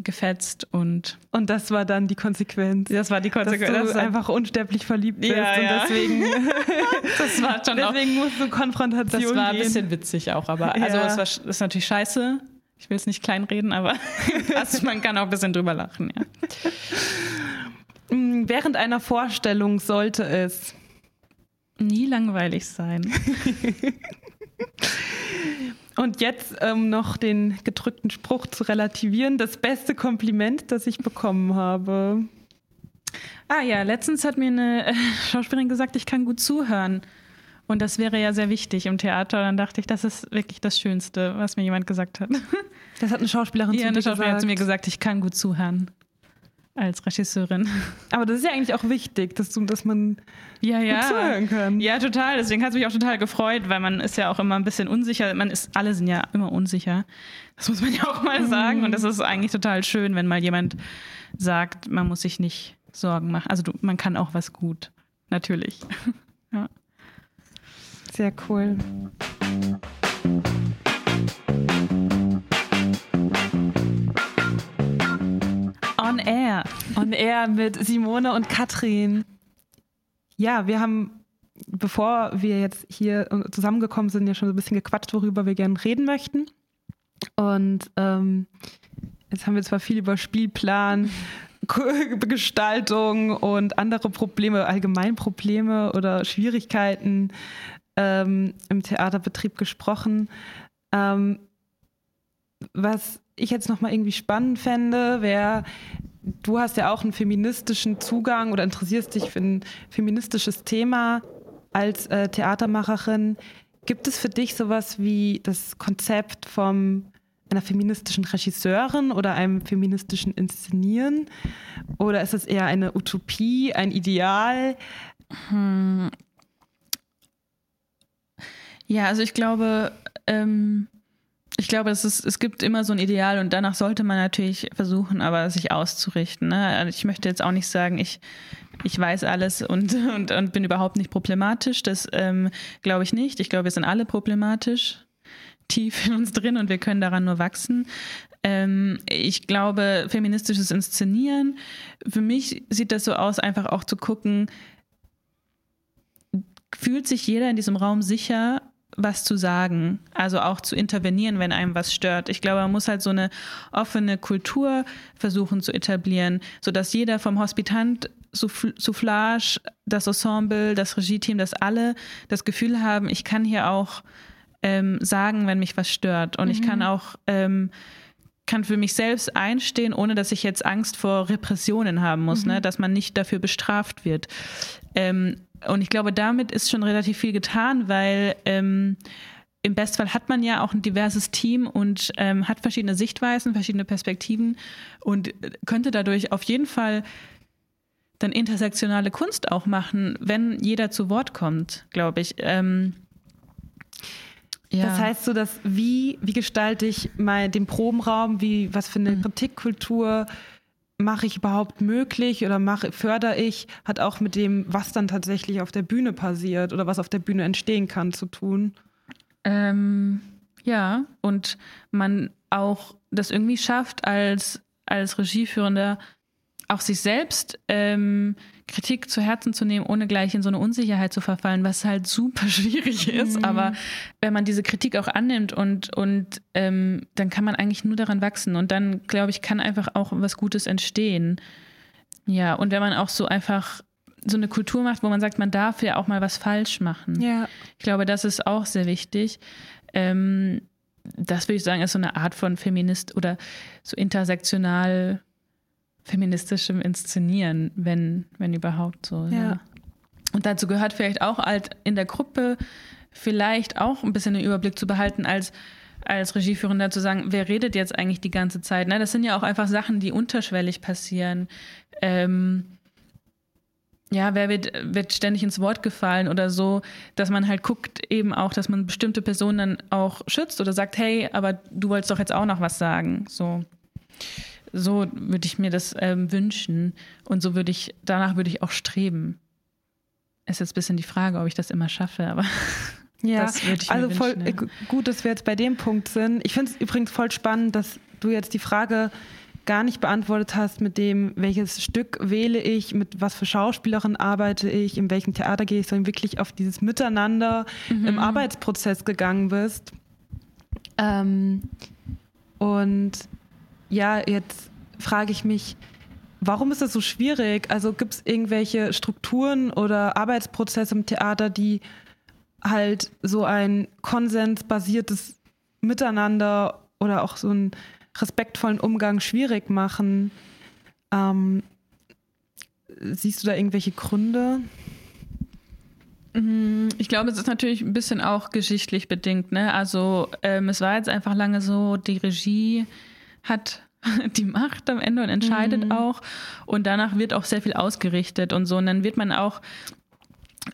gefetzt und und das war dann die Konsequenz. Das war die Konsequenz. Dass du einfach unsterblich verliebt bist ja, und ja. deswegen das war schon deswegen auch, musst du Konfrontation Das war ein gehen. bisschen witzig auch, aber also Ja. es war, das ist natürlich scheiße. Ich will es nicht kleinreden, aber also man kann auch ein bisschen drüber lachen, ja. Mm, Während einer Vorstellung sollte es Nie langweilig sein. und jetzt ähm, noch den gedrückten Spruch zu relativieren, das beste Kompliment, das ich bekommen habe. Ah ja, letztens hat mir eine äh, Schauspielerin gesagt, ich kann gut zuhören. Und das wäre ja sehr wichtig im Theater. Dann dachte ich, das ist wirklich das Schönste, was mir jemand gesagt hat. Das hat eine Schauspielerin Ja, zu eine dir Schauspielerin hat gesagt. zu mir gesagt, ich kann gut zuhören. Als Regisseurin. Aber das ist ja eigentlich auch wichtig, dass, du, dass man Ja, gut zuhören kann. Ja, total. Deswegen hat es mich auch total gefreut, weil man ist ja auch immer ein bisschen unsicher. Man ist, alle sind ja immer unsicher. Das muss man ja auch mal sagen. Und das ist eigentlich total schön, wenn mal jemand sagt, man muss sich nicht Sorgen machen. Also du, man kann auch was gut. Natürlich. Ja. Sehr cool. Air. On Air mit Simone und Katrin. Ja, wir haben, bevor wir jetzt hier zusammengekommen sind, ja schon so ein bisschen gequatscht, worüber wir gerne reden möchten. Und ähm, jetzt haben wir zwar viel über Spielplan, Gestaltung und andere Probleme, Allgemeinprobleme oder Schwierigkeiten ähm, im Theaterbetrieb gesprochen. Ähm, was ich jetzt nochmal irgendwie spannend fände, wäre, du hast ja auch einen feministischen Zugang oder interessierst dich für ein feministisches Thema als äh, Theatermacherin. Gibt es für dich sowas wie das Konzept von einer feministischen Regisseurin oder einem feministischen Inszenieren? Oder ist es eher eine Utopie, ein Ideal? Ja, also ich glaube, ähm, ich glaube, es, ist, es gibt immer so ein Ideal und danach sollte man natürlich versuchen, aber sich auszurichten. Ne? Also Ich möchte jetzt auch nicht sagen, ich, ich weiß alles und, und, und bin überhaupt nicht problematisch. Das ähm, glaube ich nicht. Ich glaube, wir sind alle problematisch tief in uns drin und wir können daran nur wachsen. Ähm, ich glaube, feministisches Inszenieren, für mich sieht das so aus, einfach auch zu gucken, fühlt sich jeder in diesem Raum sicher, was zu sagen, also auch zu intervenieren, wenn einem was stört. Ich glaube, man muss halt so eine offene Kultur versuchen zu etablieren, sodass jeder vom Hospitant, Souffl- Soufflage, das Ensemble, das Regie-Team, dass alle das Gefühl haben, ich kann hier auch ähm, sagen, wenn mich was stört. Und ich kann auch ähm, kann für mich selbst einstehen, ohne dass ich jetzt Angst vor Repressionen haben muss, ne? dass man nicht dafür bestraft wird. Ähm, und ich glaube, damit ist schon relativ viel getan, weil ähm, im Bestfall hat man ja auch ein diverses Team und ähm, hat verschiedene Sichtweisen, verschiedene Perspektiven und könnte dadurch auf jeden Fall dann intersektionale Kunst auch machen, wenn jeder zu Wort kommt, glaube ich. Ähm, ja. Das heißt so, dass wie, wie gestalte ich mal den Probenraum, wie, was für eine mhm. Kritikkultur mache ich überhaupt möglich oder mache, fördere ich, hat auch mit dem, was dann tatsächlich auf der Bühne passiert oder was auf der Bühne entstehen kann, zu tun. Ähm, ja, und man auch das irgendwie schafft, als, als Regieführender auch sich selbst ähm, Kritik zu Herzen zu nehmen, ohne gleich in so eine Unsicherheit zu verfallen, was halt super schwierig ist. Mhm. Aber wenn man diese Kritik auch annimmt und, und ähm, dann kann man eigentlich nur daran wachsen. Und dann, glaube ich, kann einfach auch was Gutes entstehen. Ja, und wenn man auch so einfach so eine Kultur macht, wo man sagt, man darf ja auch mal was falsch machen. Ja. Ich glaube, das ist auch sehr wichtig. Ähm, das würde ich sagen, ist so eine Art von Feminist oder so intersektional feministischem Inszenieren, wenn, wenn überhaupt so. Ja. ja. Und dazu gehört vielleicht auch halt in der Gruppe vielleicht auch ein bisschen den Überblick zu behalten, als, als Regieführender zu sagen, wer redet jetzt eigentlich die ganze Zeit? Ne? Das sind ja auch einfach Sachen, die unterschwellig passieren. Ähm, ja, wer wird, wird ständig ins Wort gefallen oder so, dass man halt guckt eben auch, dass man bestimmte Personen dann auch schützt oder sagt, hey, aber du wolltest doch jetzt auch noch was sagen. So. So würde ich mir das ähm, wünschen und so würde ich, danach würde ich auch streben. Ist jetzt ein bisschen die Frage, ob ich das immer schaffe, aber ja, das würde ich mir also voll wünschen, ja. gut, dass wir jetzt bei dem Punkt sind. Ich finde es übrigens voll spannend, dass du jetzt die Frage gar nicht beantwortet hast mit dem, welches Stück wähle ich, mit was für Schauspielerin arbeite ich, in welchem Theater gehe ich, sondern wirklich auf dieses Miteinander mhm. im Arbeitsprozess gegangen bist. Ähm, und ja, jetzt frage ich mich, warum ist das so schwierig? Also gibt es irgendwelche Strukturen oder Arbeitsprozesse im Theater, die halt so ein konsensbasiertes Miteinander oder auch so einen respektvollen Umgang schwierig machen? Ähm, siehst du da irgendwelche Gründe? Mhm, ich glaube, es ist natürlich ein bisschen auch geschichtlich bedingt. Ne? Also ähm, es war jetzt einfach lange so, die Regie hat die Macht am Ende und entscheidet mhm. auch. Und danach wird auch sehr viel ausgerichtet und so. Und dann wird man auch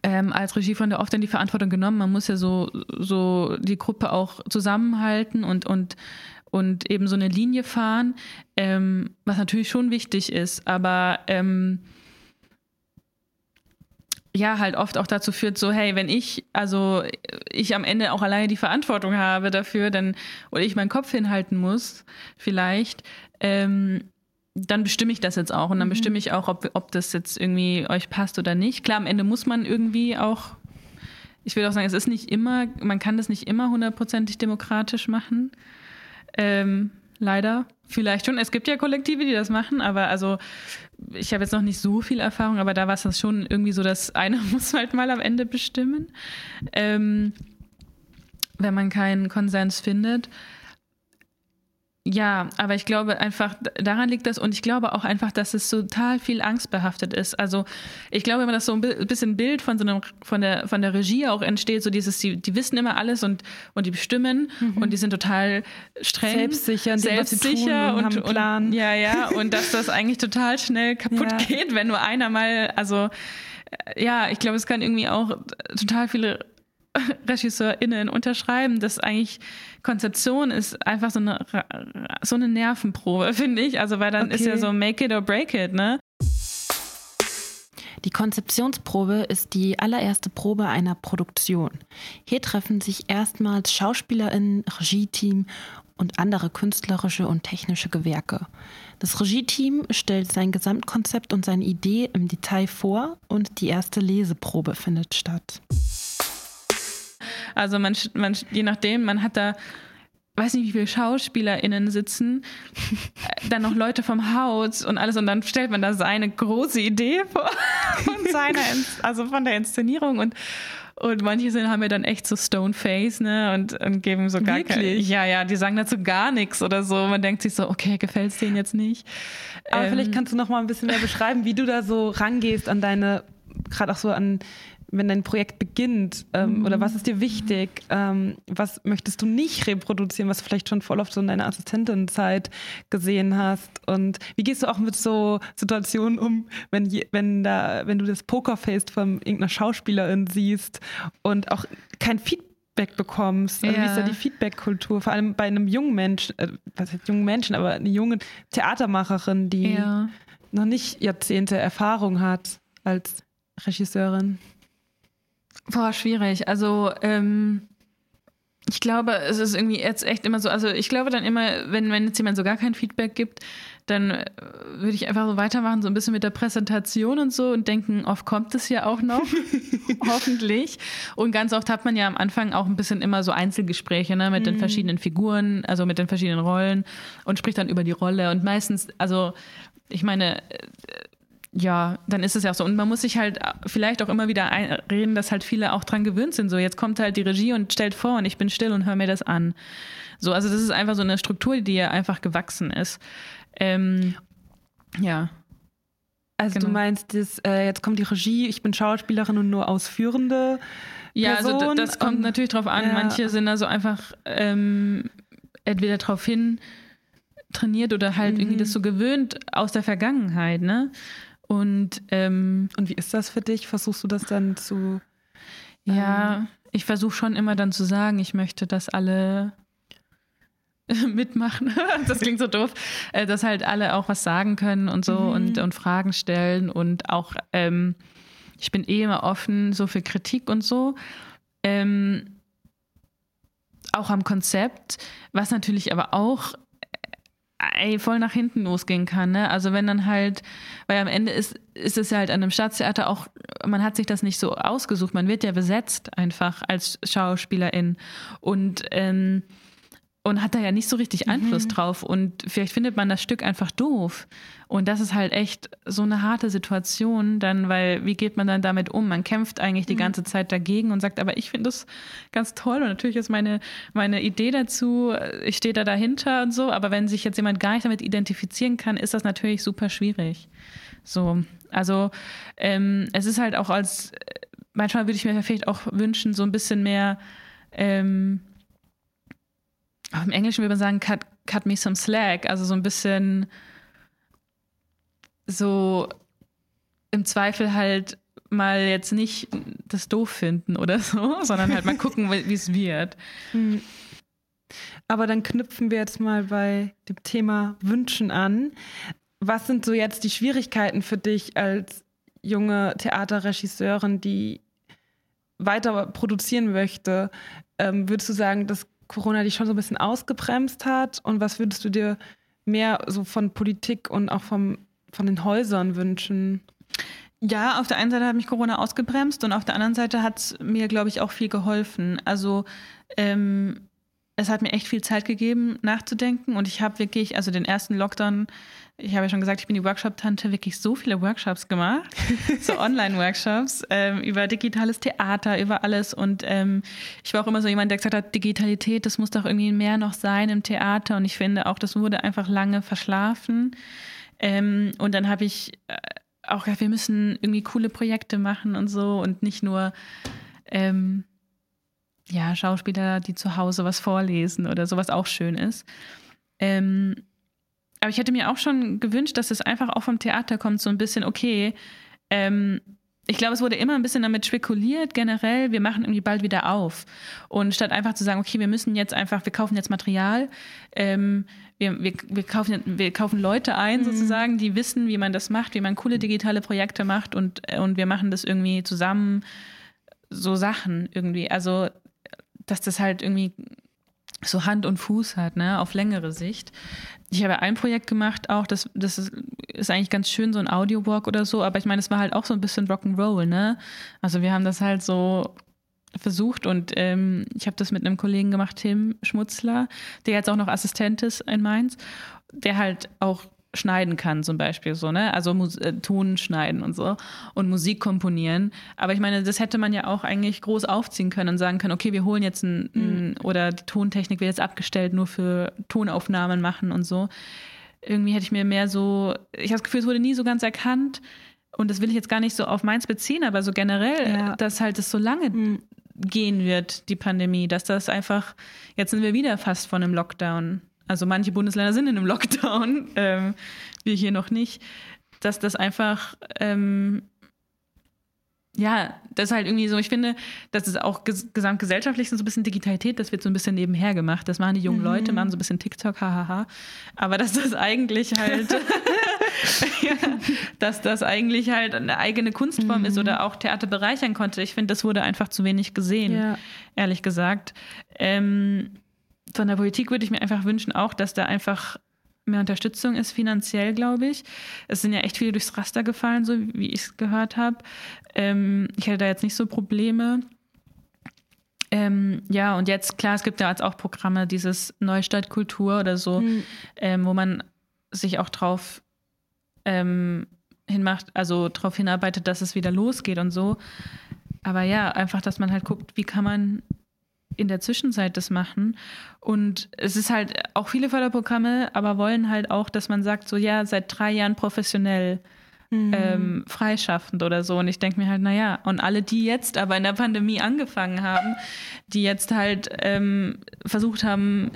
ähm, als Regie von der oft dann die Verantwortung genommen. Man muss ja so, so die Gruppe auch zusammenhalten und, und, und eben so eine Linie fahren, ähm, was natürlich schon wichtig ist. Aber ähm, ja halt oft auch dazu führt, so, hey, wenn ich, also ich am Ende auch alleine die Verantwortung habe dafür, dann, oder ich meinen Kopf hinhalten muss, vielleicht, ähm, dann bestimme ich das jetzt auch und dann mhm. bestimme ich auch, ob, ob das jetzt irgendwie euch passt oder nicht. Klar, am Ende muss man irgendwie auch, ich will auch sagen, es ist nicht immer, man kann das nicht immer hundertprozentig demokratisch machen. Ähm, leider. Vielleicht schon. Es gibt ja Kollektive, die das machen, aber also ich habe jetzt noch nicht so viel Erfahrung, aber da war es das schon irgendwie so, dass einer muss halt mal am Ende bestimmen, ähm, wenn man keinen Konsens findet. Ja, aber ich glaube einfach, daran liegt das und ich glaube auch einfach, dass es total viel angstbehaftet ist. Also ich glaube immer, dass so ein bisschen Bild von so einem, von der, von der Regie auch entsteht, so dieses, die, die wissen immer alles und, und die bestimmen mhm. und die sind total streng. Selbstsicher, selbstsicher und, und, und, Plan. ja, ja, und dass das eigentlich total schnell kaputt ja. geht, wenn nur einer mal, also ja, ich glaube, es kann irgendwie auch total viele RegisseurInnen unterschreiben, dass eigentlich Konzeption ist einfach so eine, so eine Nervenprobe, finde ich. Also, weil dann okay. ist ja so make it or break it, ne? Die Konzeptionsprobe ist die allererste Probe einer Produktion. Hier treffen sich erstmals SchauspielerInnen, Regie-Team und andere künstlerische und technische Gewerke. Das Regie-Team stellt sein Gesamtkonzept und seine Idee im Detail vor und die erste Leseprobe findet statt. Also man, man, je nachdem, man hat da weiß nicht, wie viele SchauspielerInnen sitzen, äh, dann noch Leute vom Haus und alles und dann stellt man da seine große Idee vor von seiner, also von der Inszenierung und und manche sind, haben ja dann echt so Stone Face, ne, und, und geben so gar keine, ja, ja, die sagen dazu gar nichts oder so. Man denkt sich so, okay, gefällt es denen jetzt nicht. Aber ähm, vielleicht kannst du noch mal ein bisschen mehr beschreiben, wie du da so rangehst an deine, gerade auch so an wenn dein Projekt beginnt? Ähm, mhm. Oder was ist dir wichtig? Ähm, was möchtest du nicht reproduzieren, was du vielleicht schon voll oft so in deiner Assistentenzeit gesehen hast? Und wie gehst du auch mit so Situationen um, wenn, je, wenn, da, wenn du das Pokerface von irgendeiner Schauspielerin siehst und auch kein Feedback bekommst. Also ja. Wie ist da die Feedback-Kultur? Vor allem bei einem jungen Menschen, äh, was heißt jungen Menschen, aber eine junge Theatermacherin, die ja. noch nicht Jahrzehnte Erfahrung hat als Regisseurin. Boah, schwierig. Also, ähm, ich glaube, es ist irgendwie jetzt echt immer so, also ich glaube dann immer, wenn, wenn jetzt jemand so gar kein Feedback gibt, dann äh, würde ich einfach so weitermachen, so ein bisschen mit der Präsentation und so und denken, oft kommt es ja auch noch, hoffentlich. Und ganz oft hat man ja am Anfang auch ein bisschen immer so Einzelgespräche ne, mit mhm. den verschiedenen Figuren, also mit den verschiedenen Rollen und spricht dann über die Rolle. Und meistens, also ich meine, äh, ja, dann ist es ja auch so. Und man muss sich halt vielleicht auch immer wieder reden, dass halt viele auch dran gewöhnt sind. So, jetzt kommt halt die Regie und stellt vor und ich bin still und höre mir das an. So, also das ist einfach so eine Struktur, die ja einfach gewachsen ist. Ähm, ja. Also genau. du meinst, das, äh, jetzt kommt die Regie, ich bin Schauspielerin und nur ausführende. Ja, Person. also das kommt natürlich drauf an. Ja. Manche sind also einfach ähm, entweder darauf hin trainiert oder halt mhm. irgendwie das so gewöhnt aus der Vergangenheit, ne? Und, ähm, und wie ist das für dich? Versuchst du das dann zu. Ja, ähm, ich versuche schon immer dann zu sagen, ich möchte, dass alle mitmachen. das klingt so doof, äh, dass halt alle auch was sagen können und so mhm. und, und Fragen stellen und auch, ähm, ich bin eh immer offen so für Kritik und so. Ähm, auch am Konzept, was natürlich aber auch ey, voll nach hinten losgehen kann. Ne? Also wenn dann halt, weil am Ende ist, ist es ja halt an einem Staatstheater auch, man hat sich das nicht so ausgesucht, man wird ja besetzt einfach als Schauspielerin. Und ähm, und hat da ja nicht so richtig Einfluss mhm. drauf. Und vielleicht findet man das Stück einfach doof. Und das ist halt echt so eine harte Situation, dann, weil wie geht man dann damit um? Man kämpft eigentlich die mhm. ganze Zeit dagegen und sagt, aber ich finde das ganz toll und natürlich ist meine, meine Idee dazu, ich stehe da dahinter und so, aber wenn sich jetzt jemand gar nicht damit identifizieren kann, ist das natürlich super schwierig. So, also ähm, es ist halt auch als, manchmal würde ich mir vielleicht auch wünschen, so ein bisschen mehr ähm, im Englischen würde man sagen, cut, cut me some slack, also so ein bisschen so im Zweifel halt mal jetzt nicht das doof finden oder so, sondern halt mal gucken, wie es wird. Hm. Aber dann knüpfen wir jetzt mal bei dem Thema Wünschen an. Was sind so jetzt die Schwierigkeiten für dich als junge Theaterregisseurin, die weiter produzieren möchte? Ähm, würdest du sagen, das Corona dich schon so ein bisschen ausgebremst hat? Und was würdest du dir mehr so von Politik und auch vom, von den Häusern wünschen? Ja, auf der einen Seite hat mich Corona ausgebremst und auf der anderen Seite hat es mir, glaube ich, auch viel geholfen. Also ähm, es hat mir echt viel Zeit gegeben, nachzudenken und ich habe wirklich, also den ersten Lockdown ich habe ja schon gesagt, ich bin die Workshop-Tante, wirklich so viele Workshops gemacht, so Online-Workshops ähm, über digitales Theater, über alles. Und ähm, ich war auch immer so jemand, der gesagt hat, Digitalität, das muss doch irgendwie mehr noch sein im Theater. Und ich finde auch, das wurde einfach lange verschlafen. Ähm, und dann habe ich äh, auch gedacht, wir müssen irgendwie coole Projekte machen und so und nicht nur ähm, ja, Schauspieler, die zu Hause was vorlesen oder sowas auch schön ist. Ähm, aber ich hätte mir auch schon gewünscht, dass es einfach auch vom Theater kommt, so ein bisschen, okay, ähm, ich glaube, es wurde immer ein bisschen damit spekuliert, generell, wir machen irgendwie bald wieder auf. Und statt einfach zu sagen, okay, wir müssen jetzt einfach, wir kaufen jetzt Material, ähm, wir, wir, wir, kaufen, wir kaufen Leute ein, mhm. sozusagen, die wissen, wie man das macht, wie man coole digitale Projekte macht und, und wir machen das irgendwie zusammen, so Sachen irgendwie. Also, dass das halt irgendwie so Hand und Fuß hat, ne, auf längere Sicht. Ich habe ein Projekt gemacht auch, das, das ist, ist eigentlich ganz schön, so ein Audiowalk oder so, aber ich meine, es war halt auch so ein bisschen Rock'n'Roll, ne? Also wir haben das halt so versucht und ähm, ich habe das mit einem Kollegen gemacht, Tim Schmutzler, der jetzt auch noch Assistent ist in Mainz, der halt auch schneiden kann, zum Beispiel so, ne? Also Mus äh, Ton schneiden und so und Musik komponieren. Aber ich meine, das hätte man ja auch eigentlich groß aufziehen können und sagen können, okay, wir holen jetzt ein, ein mhm. oder die Tontechnik wird jetzt abgestellt, nur für Tonaufnahmen machen und so. Irgendwie hätte ich mir mehr so, ich habe das Gefühl, es wurde nie so ganz erkannt und das will ich jetzt gar nicht so auf meins beziehen, aber so generell, Ja. dass halt es so lange Mhm. gehen wird, die Pandemie, dass das einfach, jetzt sind wir wieder fast vor einem Lockdown. Also manche Bundesländer sind in einem Lockdown, ähm, wir hier noch nicht, dass das einfach, ähm, ja, das ist halt irgendwie so, ich finde, das ist auch ges gesamtgesellschaftlich so ein bisschen Digitalität, das wird so ein bisschen nebenher gemacht. Das machen die jungen Leute, machen so ein bisschen TikTok, hahaha. Aber dass das eigentlich halt, ja, dass das eigentlich halt eine eigene Kunstform ist oder auch Theater bereichern konnte. Ich finde, das wurde einfach zu wenig gesehen, Ja. ehrlich gesagt. Ähm, von der Politik würde ich mir einfach wünschen, auch, dass da einfach mehr Unterstützung ist, finanziell, glaube ich. Es sind ja echt viele durchs Raster gefallen, so wie ich es gehört habe. Ähm, ich hätte da jetzt nicht so Probleme. Ähm, ja, und jetzt, klar, es gibt ja jetzt auch Programme, dieses Neustadt Kultur oder so, Mhm. ähm, wo man sich auch drauf ähm, hinmacht, also darauf hinarbeitet, dass es wieder losgeht und so. Aber ja, einfach, dass man halt guckt, wie kann man in der Zwischenzeit das machen. Und es ist halt auch viele Förderprogramme, aber wollen halt auch, dass man sagt, so ja, seit drei Jahren professionell Mhm. ähm, freischaffend oder so. Und ich denke mir halt, naja, und alle, die jetzt aber in der Pandemie angefangen haben, die jetzt halt ähm, versucht haben,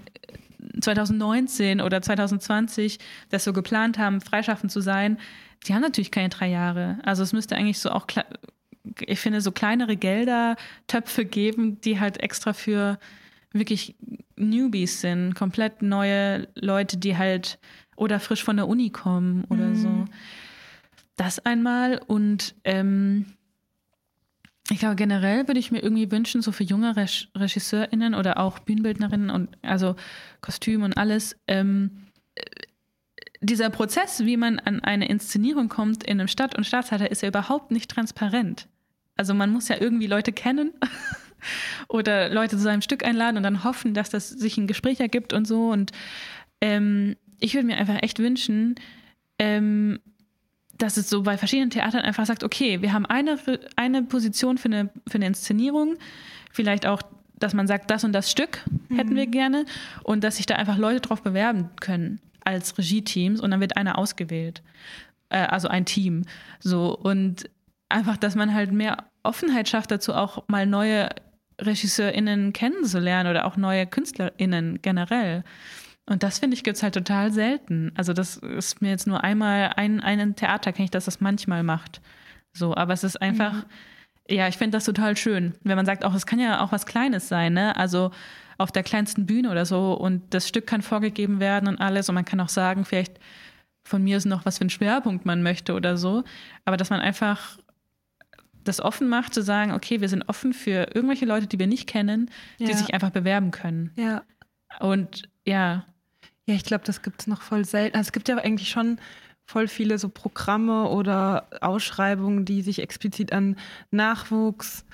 2019 oder 2020 das so geplant haben, freischaffend zu sein, die haben natürlich keine drei Jahre. Also es müsste eigentlich so auch, kle- ich finde, so kleinere Gelder, Töpfe geben, die halt extra für wirklich Newbies sind, komplett neue Leute, die halt oder frisch von der Uni kommen oder so. Das einmal und ähm, ich glaube, generell würde ich mir irgendwie wünschen, so für junge Reg RegisseurInnen oder auch Bühnenbildnerinnen und also Kostüm und alles, ähm, äh, dieser Prozess, wie man an eine Inszenierung kommt in einem Stadt- und Staatstheater, ist ja überhaupt nicht transparent. Also man muss ja irgendwie Leute kennen oder Leute zu seinem Stück einladen und dann hoffen, dass das sich ein Gespräch ergibt und so. Und ähm, ich würde mir einfach echt wünschen, ähm, dass es so bei verschiedenen Theatern einfach sagt, okay, wir haben eine, eine Position für eine, für eine Inszenierung, vielleicht auch, dass man sagt, das und das Stück hätten wir gerne und dass sich da einfach Leute drauf bewerben können als Regie-Teams und dann wird einer ausgewählt. Äh, also ein Team. So und einfach, dass man halt mehr Offenheit schafft dazu, auch mal neue RegisseurInnen kennenzulernen oder auch neue KünstlerInnen generell. Und das finde ich gibt es halt total selten. Also das ist mir jetzt nur einmal ein, ein Theater kenne ich, dass das manchmal macht. So, aber es ist einfach, ja, ich finde das total schön, wenn man sagt, auch es kann ja auch was Kleines sein, ne? Also auf der kleinsten Bühne oder so und das Stück kann vorgegeben werden und alles und man kann auch sagen, vielleicht von mir ist noch was für einen Schwerpunkt man möchte oder so, aber dass man einfach das offen macht, zu sagen, okay, wir sind offen für irgendwelche Leute, die wir nicht kennen, die Ja. sich einfach bewerben können. Ja. Und ja, Ja, ich glaube, das gibt es noch voll selten. Also es gibt ja eigentlich schon voll viele so Programme oder Ausschreibungen, die sich explizit an Nachwuchs,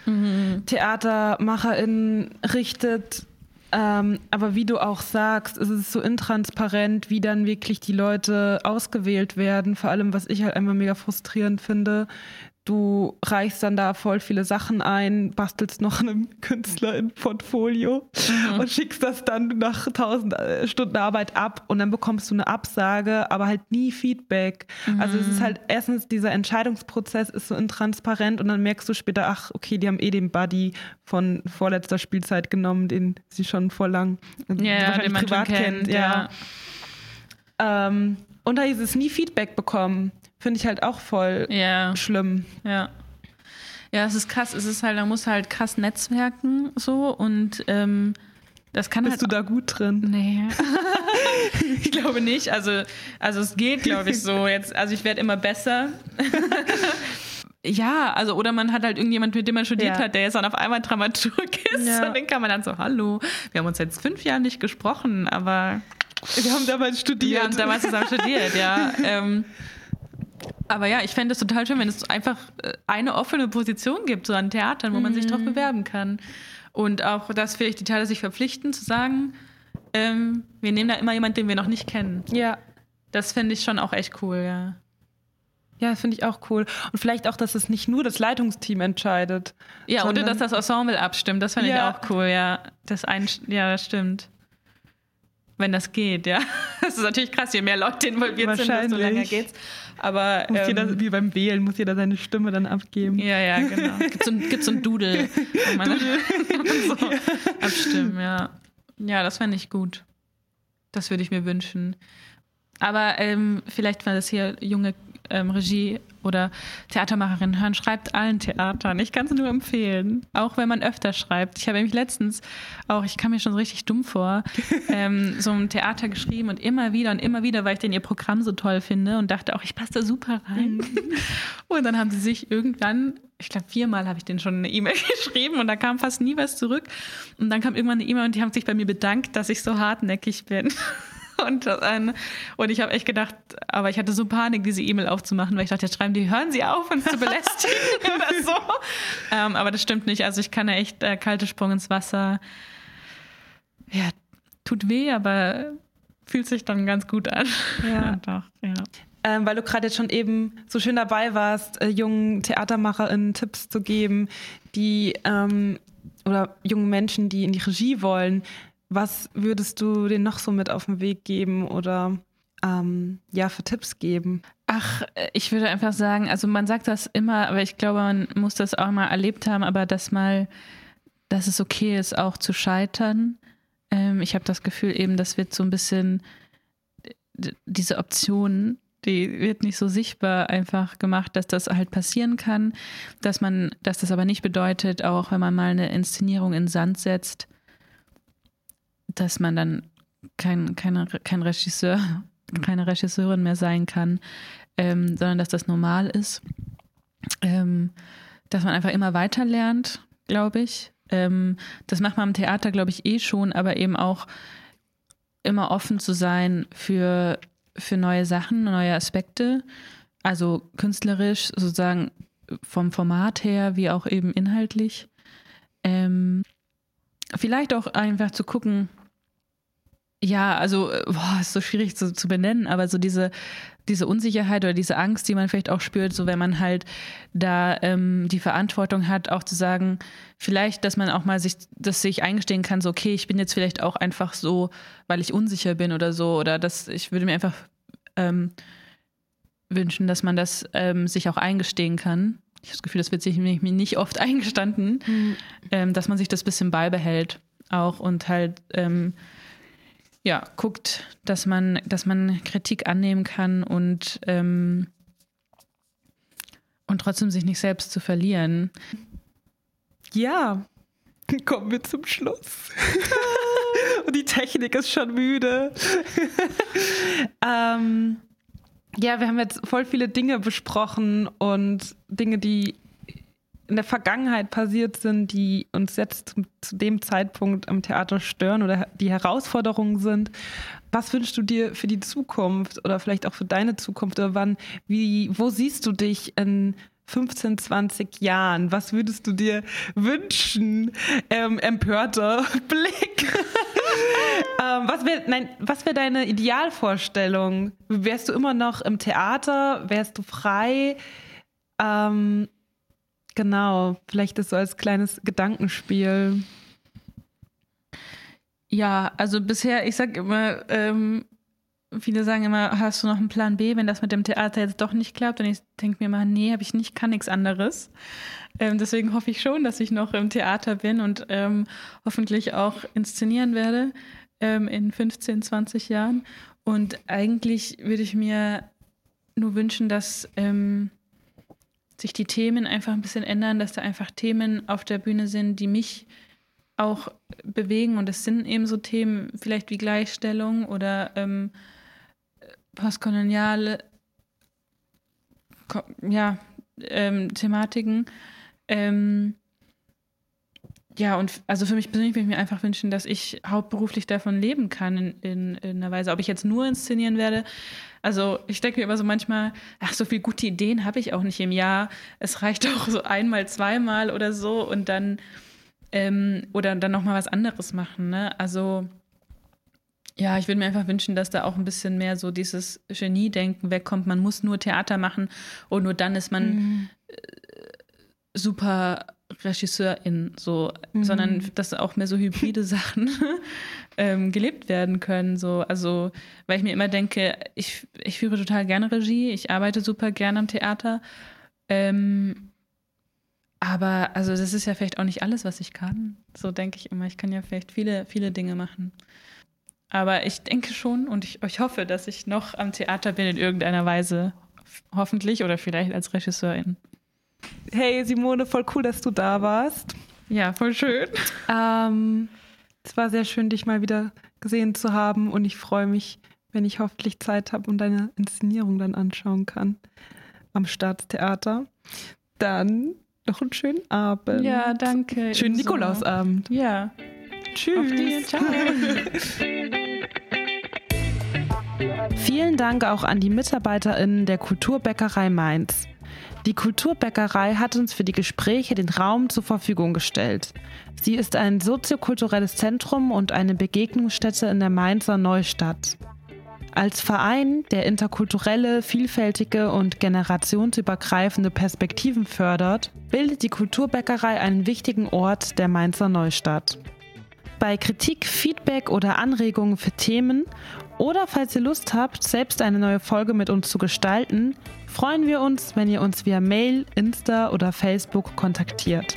TheatermacherInnen richtet. Ähm, aber wie du auch sagst, ist es so intransparent, wie dann wirklich die Leute ausgewählt werden. Vor allem, was ich halt einfach mega frustrierend finde. Du reichst dann da voll viele Sachen ein, bastelst noch einem Künstler ein Portfolio und schickst das dann nach tausend äh, Stunden Arbeit ab und dann bekommst du eine Absage, aber halt nie Feedback. Also es ist halt erstens dieser Entscheidungsprozess ist so intransparent und dann merkst du später, ach okay, die haben eh den Buddy von vorletzter Spielzeit genommen, den sie schon vor lang ja, wahrscheinlich den man schon kennt, ja. Ähm, und da hieß es nie Feedback bekommen. Finde ich halt auch voll Ja, schlimm. ja. Ja, es ist krass. Es ist halt, man muss halt krass netzwerken so und ähm, das kann Bist halt du da gut drin? Nee. ich glaube nicht. Also, also es geht, glaube ich, so. Jetzt, also ich werde immer besser. ja, also, oder man hat halt irgendjemand, mit dem man studiert Ja. hat, der jetzt dann auf einmal Dramaturg ist. Ja. Und den kann man dann so, hallo, wir haben uns jetzt fünf Jahre nicht gesprochen, aber Wir haben damals studiert. wir haben damals zusammen studiert, ja. Ähm, aber ja, ich fände es total schön, wenn es einfach äh, eine offene Position gibt, so an Theatern, wo man sich drauf bewerben kann. Und auch, dass vielleicht die Theater sich verpflichten, zu sagen, ähm, wir nehmen da immer jemanden, den wir noch nicht kennen. ja. Das finde ich schon auch echt cool, ja. Ja, finde ich auch cool. Und vielleicht auch, dass es nicht nur das Leitungsteam entscheidet. Ja, oder dass das Ensemble abstimmt, das finde Ja. ich auch cool, ja. Das ein, ja, das stimmt. Wenn das geht, ja. Das ist natürlich krass, je mehr Leute involviert sind, desto länger geht's. Aber muss ähm, jeder, wie beim Wählen muss jeder seine Stimme dann abgeben. Ja, ja, genau. Gibt so, ein, so ein Doodle, man Doodle. so abstimmen, ja. Ja, das fände ich gut. Das würde ich mir wünschen. Aber ähm, vielleicht, weil das hier junge ähm, Regie oder Theatermacherinnen hören, schreibt allen Theatern. Ich kann es nur empfehlen, auch wenn man öfter schreibt. Ich habe nämlich letztens auch, ich kam mir schon so richtig dumm vor, ähm, so ein Theater geschrieben und immer wieder und immer wieder, weil ich denn ihr Programm so toll finde und dachte auch, ich passe da super rein. und dann haben sie sich irgendwann ich glaube, viermal habe ich denen schon eine E-Mail geschrieben und da kam fast nie was zurück. Und dann kam irgendwann eine E-Mail und die haben sich bei mir bedankt, dass ich so hartnäckig bin. Und, äh, und ich habe echt gedacht, aber ich hatte so Panik, diese E-Mail aufzumachen, weil ich dachte, jetzt schreiben die, hören Sie auf, uns zu belästigen oder so. Ähm, aber das stimmt nicht. Also ich kann ja echt äh, kalte Sprung ins Wasser. Ja, tut weh, aber fühlt sich dann ganz gut an. Ja, doch, ja. Ähm, weil du gerade jetzt schon eben so schön dabei warst, äh, jungen TheatermacherInnen Tipps zu geben, die ähm, oder jungen Menschen, die in die Regie wollen. Was würdest du denen noch so mit auf den Weg geben oder ähm, ja, für Tipps geben? Ach, ich würde einfach sagen, also man sagt das immer, aber ich glaube, man muss das auch mal erlebt haben, aber dass mal, dass es okay ist, auch zu scheitern. Ähm, ich habe das Gefühl eben, das wird so ein bisschen diese Option, die wird nicht so sichtbar einfach gemacht, dass das halt passieren kann, dass man, dass das aber nicht bedeutet, auch wenn man mal eine Inszenierung in Sand setzt, dass man dann kein, keine, kein Regisseur, keine Regisseurin mehr sein kann, ähm, sondern dass das normal ist. Ähm, dass man einfach immer weiter lernt, glaube ich. Ähm, das macht man im Theater, glaube ich, eh schon, aber eben auch immer offen zu sein für, für neue Sachen, neue Aspekte. Also künstlerisch, sozusagen vom Format her, wie auch eben inhaltlich. Ähm, vielleicht auch einfach zu gucken, ja, also, äh, boah, ist so schwierig zu, zu benennen, aber so diese, diese Unsicherheit oder diese Angst, die man vielleicht auch spürt, so wenn man halt da ähm, die Verantwortung hat, auch zu sagen, vielleicht, dass man auch mal sich, dass sich eingestehen kann, so, okay, ich bin jetzt vielleicht auch einfach so, weil ich unsicher bin oder so, oder dass ich würde mir einfach ähm, wünschen, dass man das ähm, sich auch eingestehen kann. Ich habe das Gefühl, das wird sich mir nicht oft eingestanden, mhm. dass man sich das bisschen beibehält auch und halt ähm, ja, guckt, dass man, dass man Kritik annehmen kann und, ähm, und trotzdem sich nicht selbst zu verlieren. Ja, kommen wir zum Schluss. und die Technik ist schon müde. ähm, ja, wir haben jetzt voll viele Dinge besprochen und Dinge, die in der Vergangenheit passiert sind, die uns jetzt zu, zu, dem Zeitpunkt am Theater stören oder die Herausforderungen sind. Was wünschst du dir für die Zukunft oder vielleicht auch für deine Zukunft oder wann, wie, wo siehst du dich in 15, 20 Jahren? Was würdest du dir wünschen? Ähm, empörter Blick. ähm, was wäre wär deine Idealvorstellung? Wärst du immer noch im Theater? Wärst du frei? Ähm, Genau, vielleicht ist so als kleines Gedankenspiel. Ja, also bisher, ich sag immer, ähm, viele sagen immer, hast du noch einen Plan B, wenn das mit dem Theater jetzt doch nicht klappt? Und ich denke mir mal, nee, habe ich nicht, kann nichts anderes. Ähm, deswegen hoffe ich schon, dass ich noch im Theater bin und ähm, hoffentlich auch inszenieren werde ähm, in 15, 20 Jahren. Und eigentlich würde ich mir nur wünschen, dass ähm, sich die Themen einfach ein bisschen ändern, dass da einfach Themen auf der Bühne sind, die mich auch bewegen. Und es sind eben so Themen vielleicht wie Gleichstellung oder ähm, postkoloniale ja, ähm, Thematiken. Ähm, ja, und also für mich persönlich würde ich mir einfach wünschen, dass ich hauptberuflich davon leben kann in, in, in einer Weise. Ob ich jetzt nur inszenieren werde, also ich denke mir immer so manchmal, ach, so viele gute Ideen habe ich auch nicht im Jahr. Es reicht auch so einmal, zweimal oder so und dann ähm, oder dann nochmal was anderes machen. Ne? Also ja, ich würde mir einfach wünschen, dass da auch ein bisschen mehr so dieses Genie-Denken wegkommt. Man muss nur Theater machen und nur dann ist man mhm. Äh, super Regisseurin, so, Mhm. sondern dass auch mehr so hybride Sachen ähm, gelebt werden können. So. Also, weil ich mir immer denke, ich, ich führe total gerne Regie, ich arbeite super gerne am Theater. Ähm, aber also das ist ja vielleicht auch nicht alles, was ich kann. So denke ich immer. Ich kann ja vielleicht viele, viele Dinge machen. Aber ich denke schon und ich, ich hoffe, dass ich noch am Theater bin in irgendeiner Weise. Hoffentlich oder vielleicht als Regisseurin. Hey Simone, voll cool, dass du da warst. Ja, voll schön. Ähm, es war sehr schön, dich mal wieder gesehen zu haben und ich freue mich, wenn ich hoffentlich Zeit habe und deine Inszenierung dann anschauen kann am Staatstheater. Dann noch einen schönen Abend. Ja, danke. Schönen. Nikolausabend. Ja. Tschüss. Ciao. Vielen Dank auch an die MitarbeiterInnen der Kulturbäckerei Mainz. Die Kulturbäckerei hat uns für die Gespräche den Raum zur Verfügung gestellt. Sie ist ein soziokulturelles Zentrum und eine Begegnungsstätte in der Mainzer Neustadt. Als Verein, der interkulturelle, vielfältige und generationsübergreifende Perspektiven fördert, bildet die Kulturbäckerei einen wichtigen Ort der Mainzer Neustadt. Bei Kritik, Feedback oder Anregungen für Themen oder falls ihr Lust habt, selbst eine neue Folge mit uns zu gestalten, freuen wir uns, wenn ihr uns via Mail, Insta oder Facebook kontaktiert.